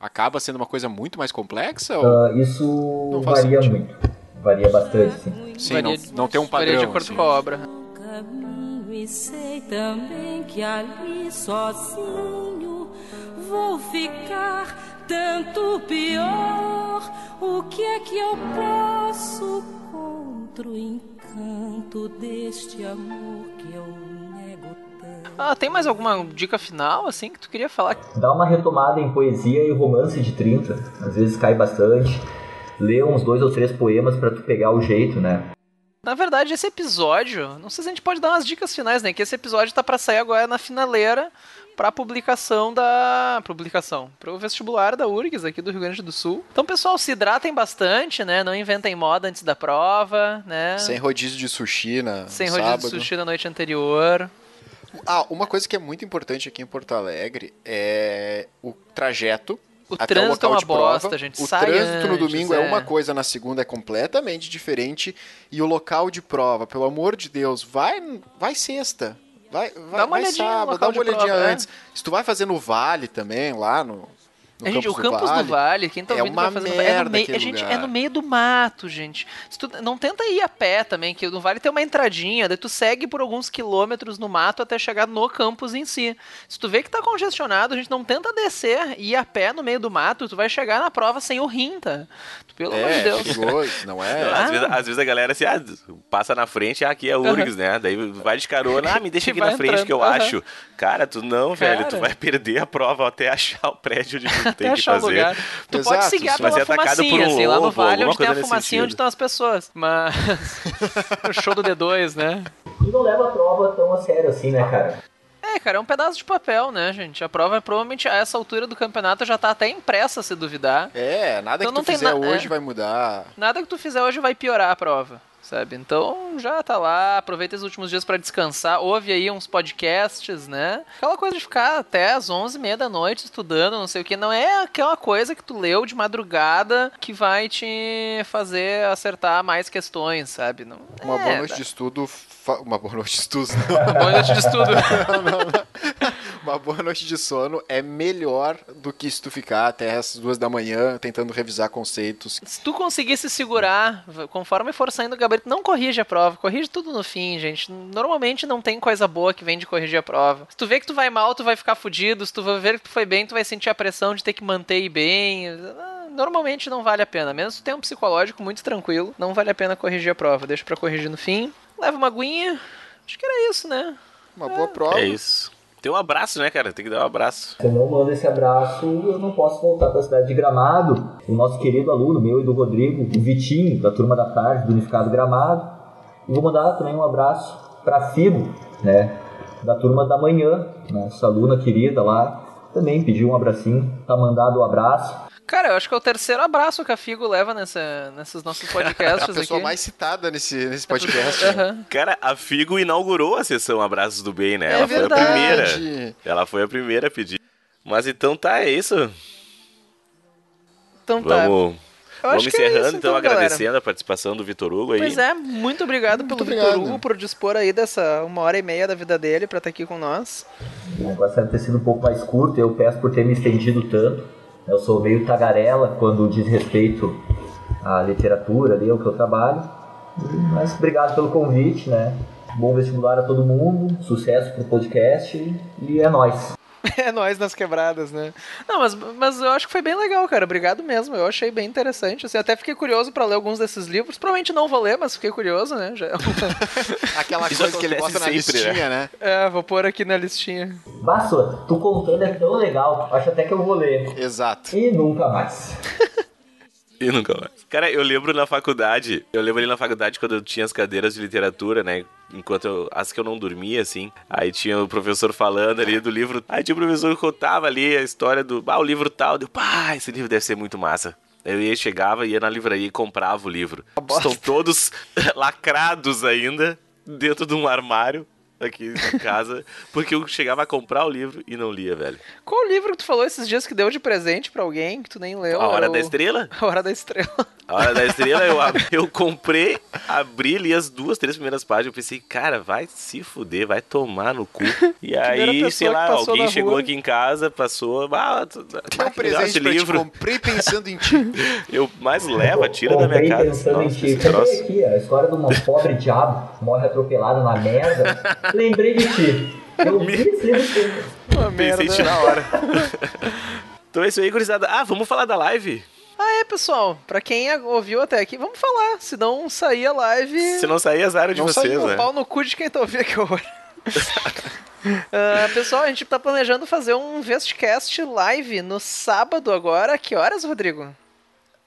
Acaba sendo uma coisa muito mais complexa? Ou... Ah, isso varia sentido. muito. Varia bastante, sim. Sim, varia- não, não tem um Varia padrão. de acordo assim. com a obra. E sei também que ali sozinho vou ficar tanto pior. O que é que eu posso contra o encanto deste amor que eu nego tanto? Ah, tem mais alguma dica final, assim, que tu queria falar? Dá uma retomada em poesia e romance de 30. Às vezes cai bastante. Lê uns dois ou três poemas pra tu pegar o jeito, né? Na verdade, esse episódio, não sei se a gente pode dar umas dicas finais, né? Que esse episódio tá pra sair agora na finaleira pra publicação da. Publicação. Pro vestibular da URGS aqui do Rio Grande do Sul. Então, pessoal, se hidratem bastante, né? Não inventem moda antes da prova, né? Sem rodízio de sushi na, Sem rodízio de sábado. sushi na noite anterior. Ah, uma coisa que é muito importante aqui em Porto Alegre é o trajeto. O até trânsito o local é uma de prova. bosta, gente. O Sai trânsito no antes, domingo é. é. uma coisa, na segunda é completamente diferente. E o local de prova, pelo amor de Deus, vai, vai sexta. Vai, vai, Dá uma vai olhadinha no sábado, dá uma olhadinha prova, é. antes. Se tu vai fazer no Vale também, lá no, no gente, o Campos do campus Vale, do Vale, quem tá é ouvindo uma vai fazer é no merda meio, a gente, é no meio do mato, gente. Se tu, não tenta ir a pé também, que no Vale tem uma entradinha, daí tu segue por alguns quilômetros no mato até chegar no campus em si. Se tu vê que tá congestionado, a gente não tenta descer e ir a pé no meio do mato, tu vai chegar na prova sem o rim, tá? Pelo amor de É, Deus. perigoso, não é? Às, Ah. vezes, às vezes a galera assim, ah, passa na frente, ah, aqui é URGS, né? Daí vai de carona, ah, me deixa *laughs* Que aqui na frente entrando, que eu acho. Cara, tu não, velho, tu Cara. vai perder a prova até achar o prédio onde tu *laughs* Até tem que fazer. lugar. Tu Exato, pode seguir vai pela por fumacinha, um assim, lá no vale onde tem a fumacinha onde estão as pessoas. Mas. *laughs* o show do D2, né? E não leva a prova tão a sério assim, né, cara? É, cara, é um pedaço de papel, né, gente? A prova provavelmente a essa altura do campeonato já tá até impressa, se duvidar. É, nada Então que não tu tem fizer na- hoje é. vai mudar. Nada que tu fizer hoje vai piorar a prova, sabe? Então já tá lá, aproveita os últimos dias pra descansar, ouve aí uns podcasts, né? Aquela coisa de ficar até as 11h30 da noite estudando, não sei o que, não é aquela coisa que tu leu de madrugada que vai te fazer acertar mais questões, sabe? Não, Uma é, boa noite tá. de estudo. Uma boa noite de estudo. *laughs* Boa noite de estudo. *laughs* Uma boa noite de sono é melhor do que se tu ficar até as duas da manhã tentando revisar conceitos. Se tu conseguir se segurar, conforme for saindo o gabarito, não corrige a prova, corrige tudo no fim, gente. Normalmente não tem coisa boa que vem de corrigir a prova. Se tu vê que tu vai mal, tu vai ficar fudido. Se tu ver que tu foi bem, tu vai sentir a pressão de ter que manter bem. Ah, Normalmente não vale a pena. Mesmo se tu tem um psicológico muito tranquilo, não vale a pena corrigir a prova. Deixa pra corrigir no fim. Leva uma aguinha. Acho que era isso, né? Uma boa prova. É isso. Tem um abraço, né, cara? Tem que dar um abraço. Se eu não mando esse abraço, eu não posso voltar para a cidade de Gramado. O nosso querido aluno, meu e do Rodrigo, o Vitinho, da turma da tarde, do Unificado Gramado. E vou mandar também um abraço para Fibo, né, da turma da manhã, né, essa aluna querida lá. Também pediu um abracinho, tá mandado o abraço. Cara, eu acho que é o terceiro abraço que a Figo leva nessa, nesses nossos *laughs* A podcasts pessoa aqui. mais citada nesse, nesse podcast. Aham. Cara, a Figo inaugurou a sessão Abraços do Bem, né? É Ela foi a verdade. primeira. Ela foi a primeira a pedir. Mas então tá, é isso. Então tá. Vamos, Eu vamos que é encerrando, isso, então, galera. agradecendo a participação do Vitor Hugo aí. Pois é, muito obrigado pelo Vitor. Hugo por dispor aí dessa uma hora e meia da vida dele pra estar aqui com nós. O negócio deve ter sido um pouco mais curto, eu peço por ter me estendido tanto. Eu sou meio tagarela quando diz respeito à literatura ali, ao que eu trabalho. Mas obrigado pelo convite, né? Bom vestibular a todo mundo, sucesso pro podcast e é nóis. É nós nas quebradas, né? Não, mas, mas eu acho que foi bem legal, cara. Obrigado mesmo. Eu achei bem interessante. Assim, até fiquei curioso pra ler alguns desses livros. Provavelmente não vou ler, mas fiquei curioso, né? Já... *laughs* Aquela Isso coisa que ele bota na sempre, listinha, né? é, vou pôr aqui na listinha. Vassoura, tu contando é tão legal, acho até que eu vou ler. Exato. E nunca mais. *laughs* E nunca mais. Cara, eu lembro na faculdade, eu lembro ali na faculdade quando eu tinha as cadeiras de literatura, né? Enquanto eu, as que eu não dormia, assim. Aí tinha o professor falando ali do livro. Aí tinha o professor que contava ali a história do. Ah, o livro tal. Deu, pá, esse livro deve ser muito massa. Eu ia, chegava, ia na livraria e comprava o livro. Estão todos *laughs* lacrados ainda, dentro de um armário aqui em casa, porque eu chegava a comprar o livro e não lia, velho. Qual livro que tu falou esses dias que deu de presente pra alguém que tu nem leu? A Hora da Estrela? A Hora da Estrela. A Hora da Estrela, eu, eu comprei, abri, li as duas, três primeiras páginas. Eu pensei, cara, vai se fuder, vai tomar no cu. E *laughs* aí, sei lá, alguém chegou rua. aqui em casa, passou. Ah, tu- Tem um presente esse pra livro. ti, comprei pensando em ti. *laughs* Eu mais leva, tira da minha Comprei casa. pensando em Nossa, ti. esse Cadê troço. aqui a história de uma pobre diabo que morre atropelada na merda? *laughs* Lembrei de ti. Eu esse livro sempre. Uma Pensei na hora. *laughs* então é isso aí, gurizada. Ah, vamos falar da live? Ah, é, pessoal. Pra quem ouviu até aqui, vamos falar. Se não sair a live. Se não sair, azar de Não vocês, saiu, né? Pau no cu de quem tá ouvindo aqui agora. *laughs* Ah, pessoal, a gente tá planejando fazer um Vestcast live no sábado agora. Que horas, Rodrigo?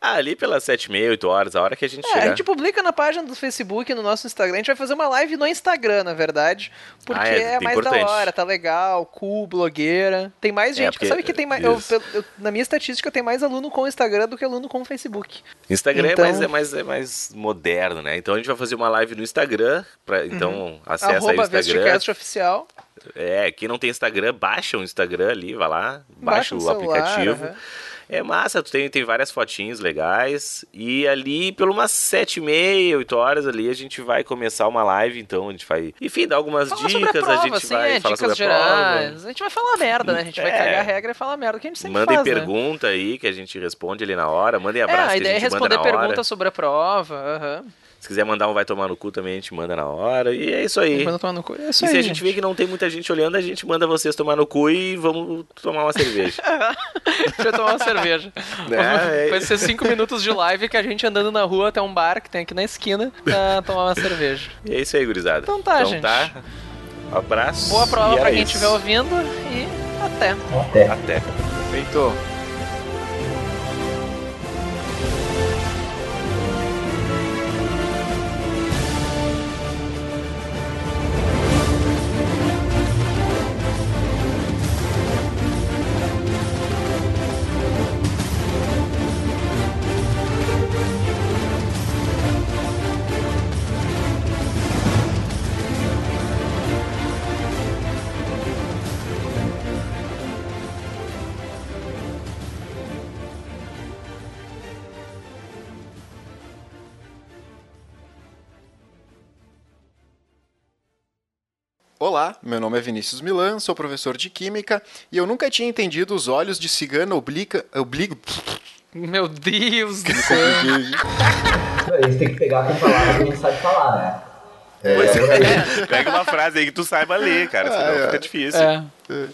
Ah, ali pelas sete e meia, oito horas, a hora que a gente É, a chegar. gente publica na página do Facebook no nosso Instagram. A gente vai fazer uma live no Instagram, na verdade. Porque Ah, é, é, mais importante. da hora, tá legal, cool, blogueira. Tem mais É, gente. porque- Sabe que tem mais. eu- eu- na minha estatística, tem mais aluno com Instagram do que aluno com Facebook. Instagram Então- é, mais, é, mais, é mais moderno, né? Então a gente vai fazer uma live no Instagram. Pra, então acessa aí o Uhum. Arroba Instagram. Oficial. É, quem não tem Instagram, baixa o Instagram ali, vai lá, baixa, no o celular, aplicativo. aham. É massa, tu tem, tem várias fotinhos legais. E ali, por umas sete e meia, oito horas ali, a gente vai começar uma live, então a gente vai, enfim, dar algumas sobre dicas, prova, a gente assim, vai é, falar sobre a prova. A gente vai falar merda, né? A gente vai É. cagar a regra e falar merda, que a gente sempre Mandem faz, né? pergunta aí que a gente responde ali na hora. Mandem É, abraço a que ideia a é responder perguntas sobre a prova. aham. Se quiser mandar um vai tomar no cu também, a gente manda na hora. E é isso aí. Manda tomar no cu. É E isso se aí, a gente vê que não tem muita gente olhando, a gente manda vocês tomar no cu e vamos tomar uma cerveja. A gente vai tomar uma cerveja. É, é. Vai ser cinco minutos de live que a gente andando na rua até um bar que tem aqui na esquina pra tomar uma cerveja. E é isso aí, gurizada. Então tá, gente. tá. Abraço. Boa prova e pra quem isso. estiver ouvindo e até. Até. Até. Feito. Olá, meu nome é Vinícius Milan, sou professor de Química e eu nunca tinha entendido os olhos de cigana obliga... obligo... Meu Deus do *laughs* céu. Gente tem que pegar com palavras que a gente sabe falar, né? Pois é. *laughs* Pega uma frase aí que tu saiba ler, cara, senão Ah, é. fica difícil. É. É.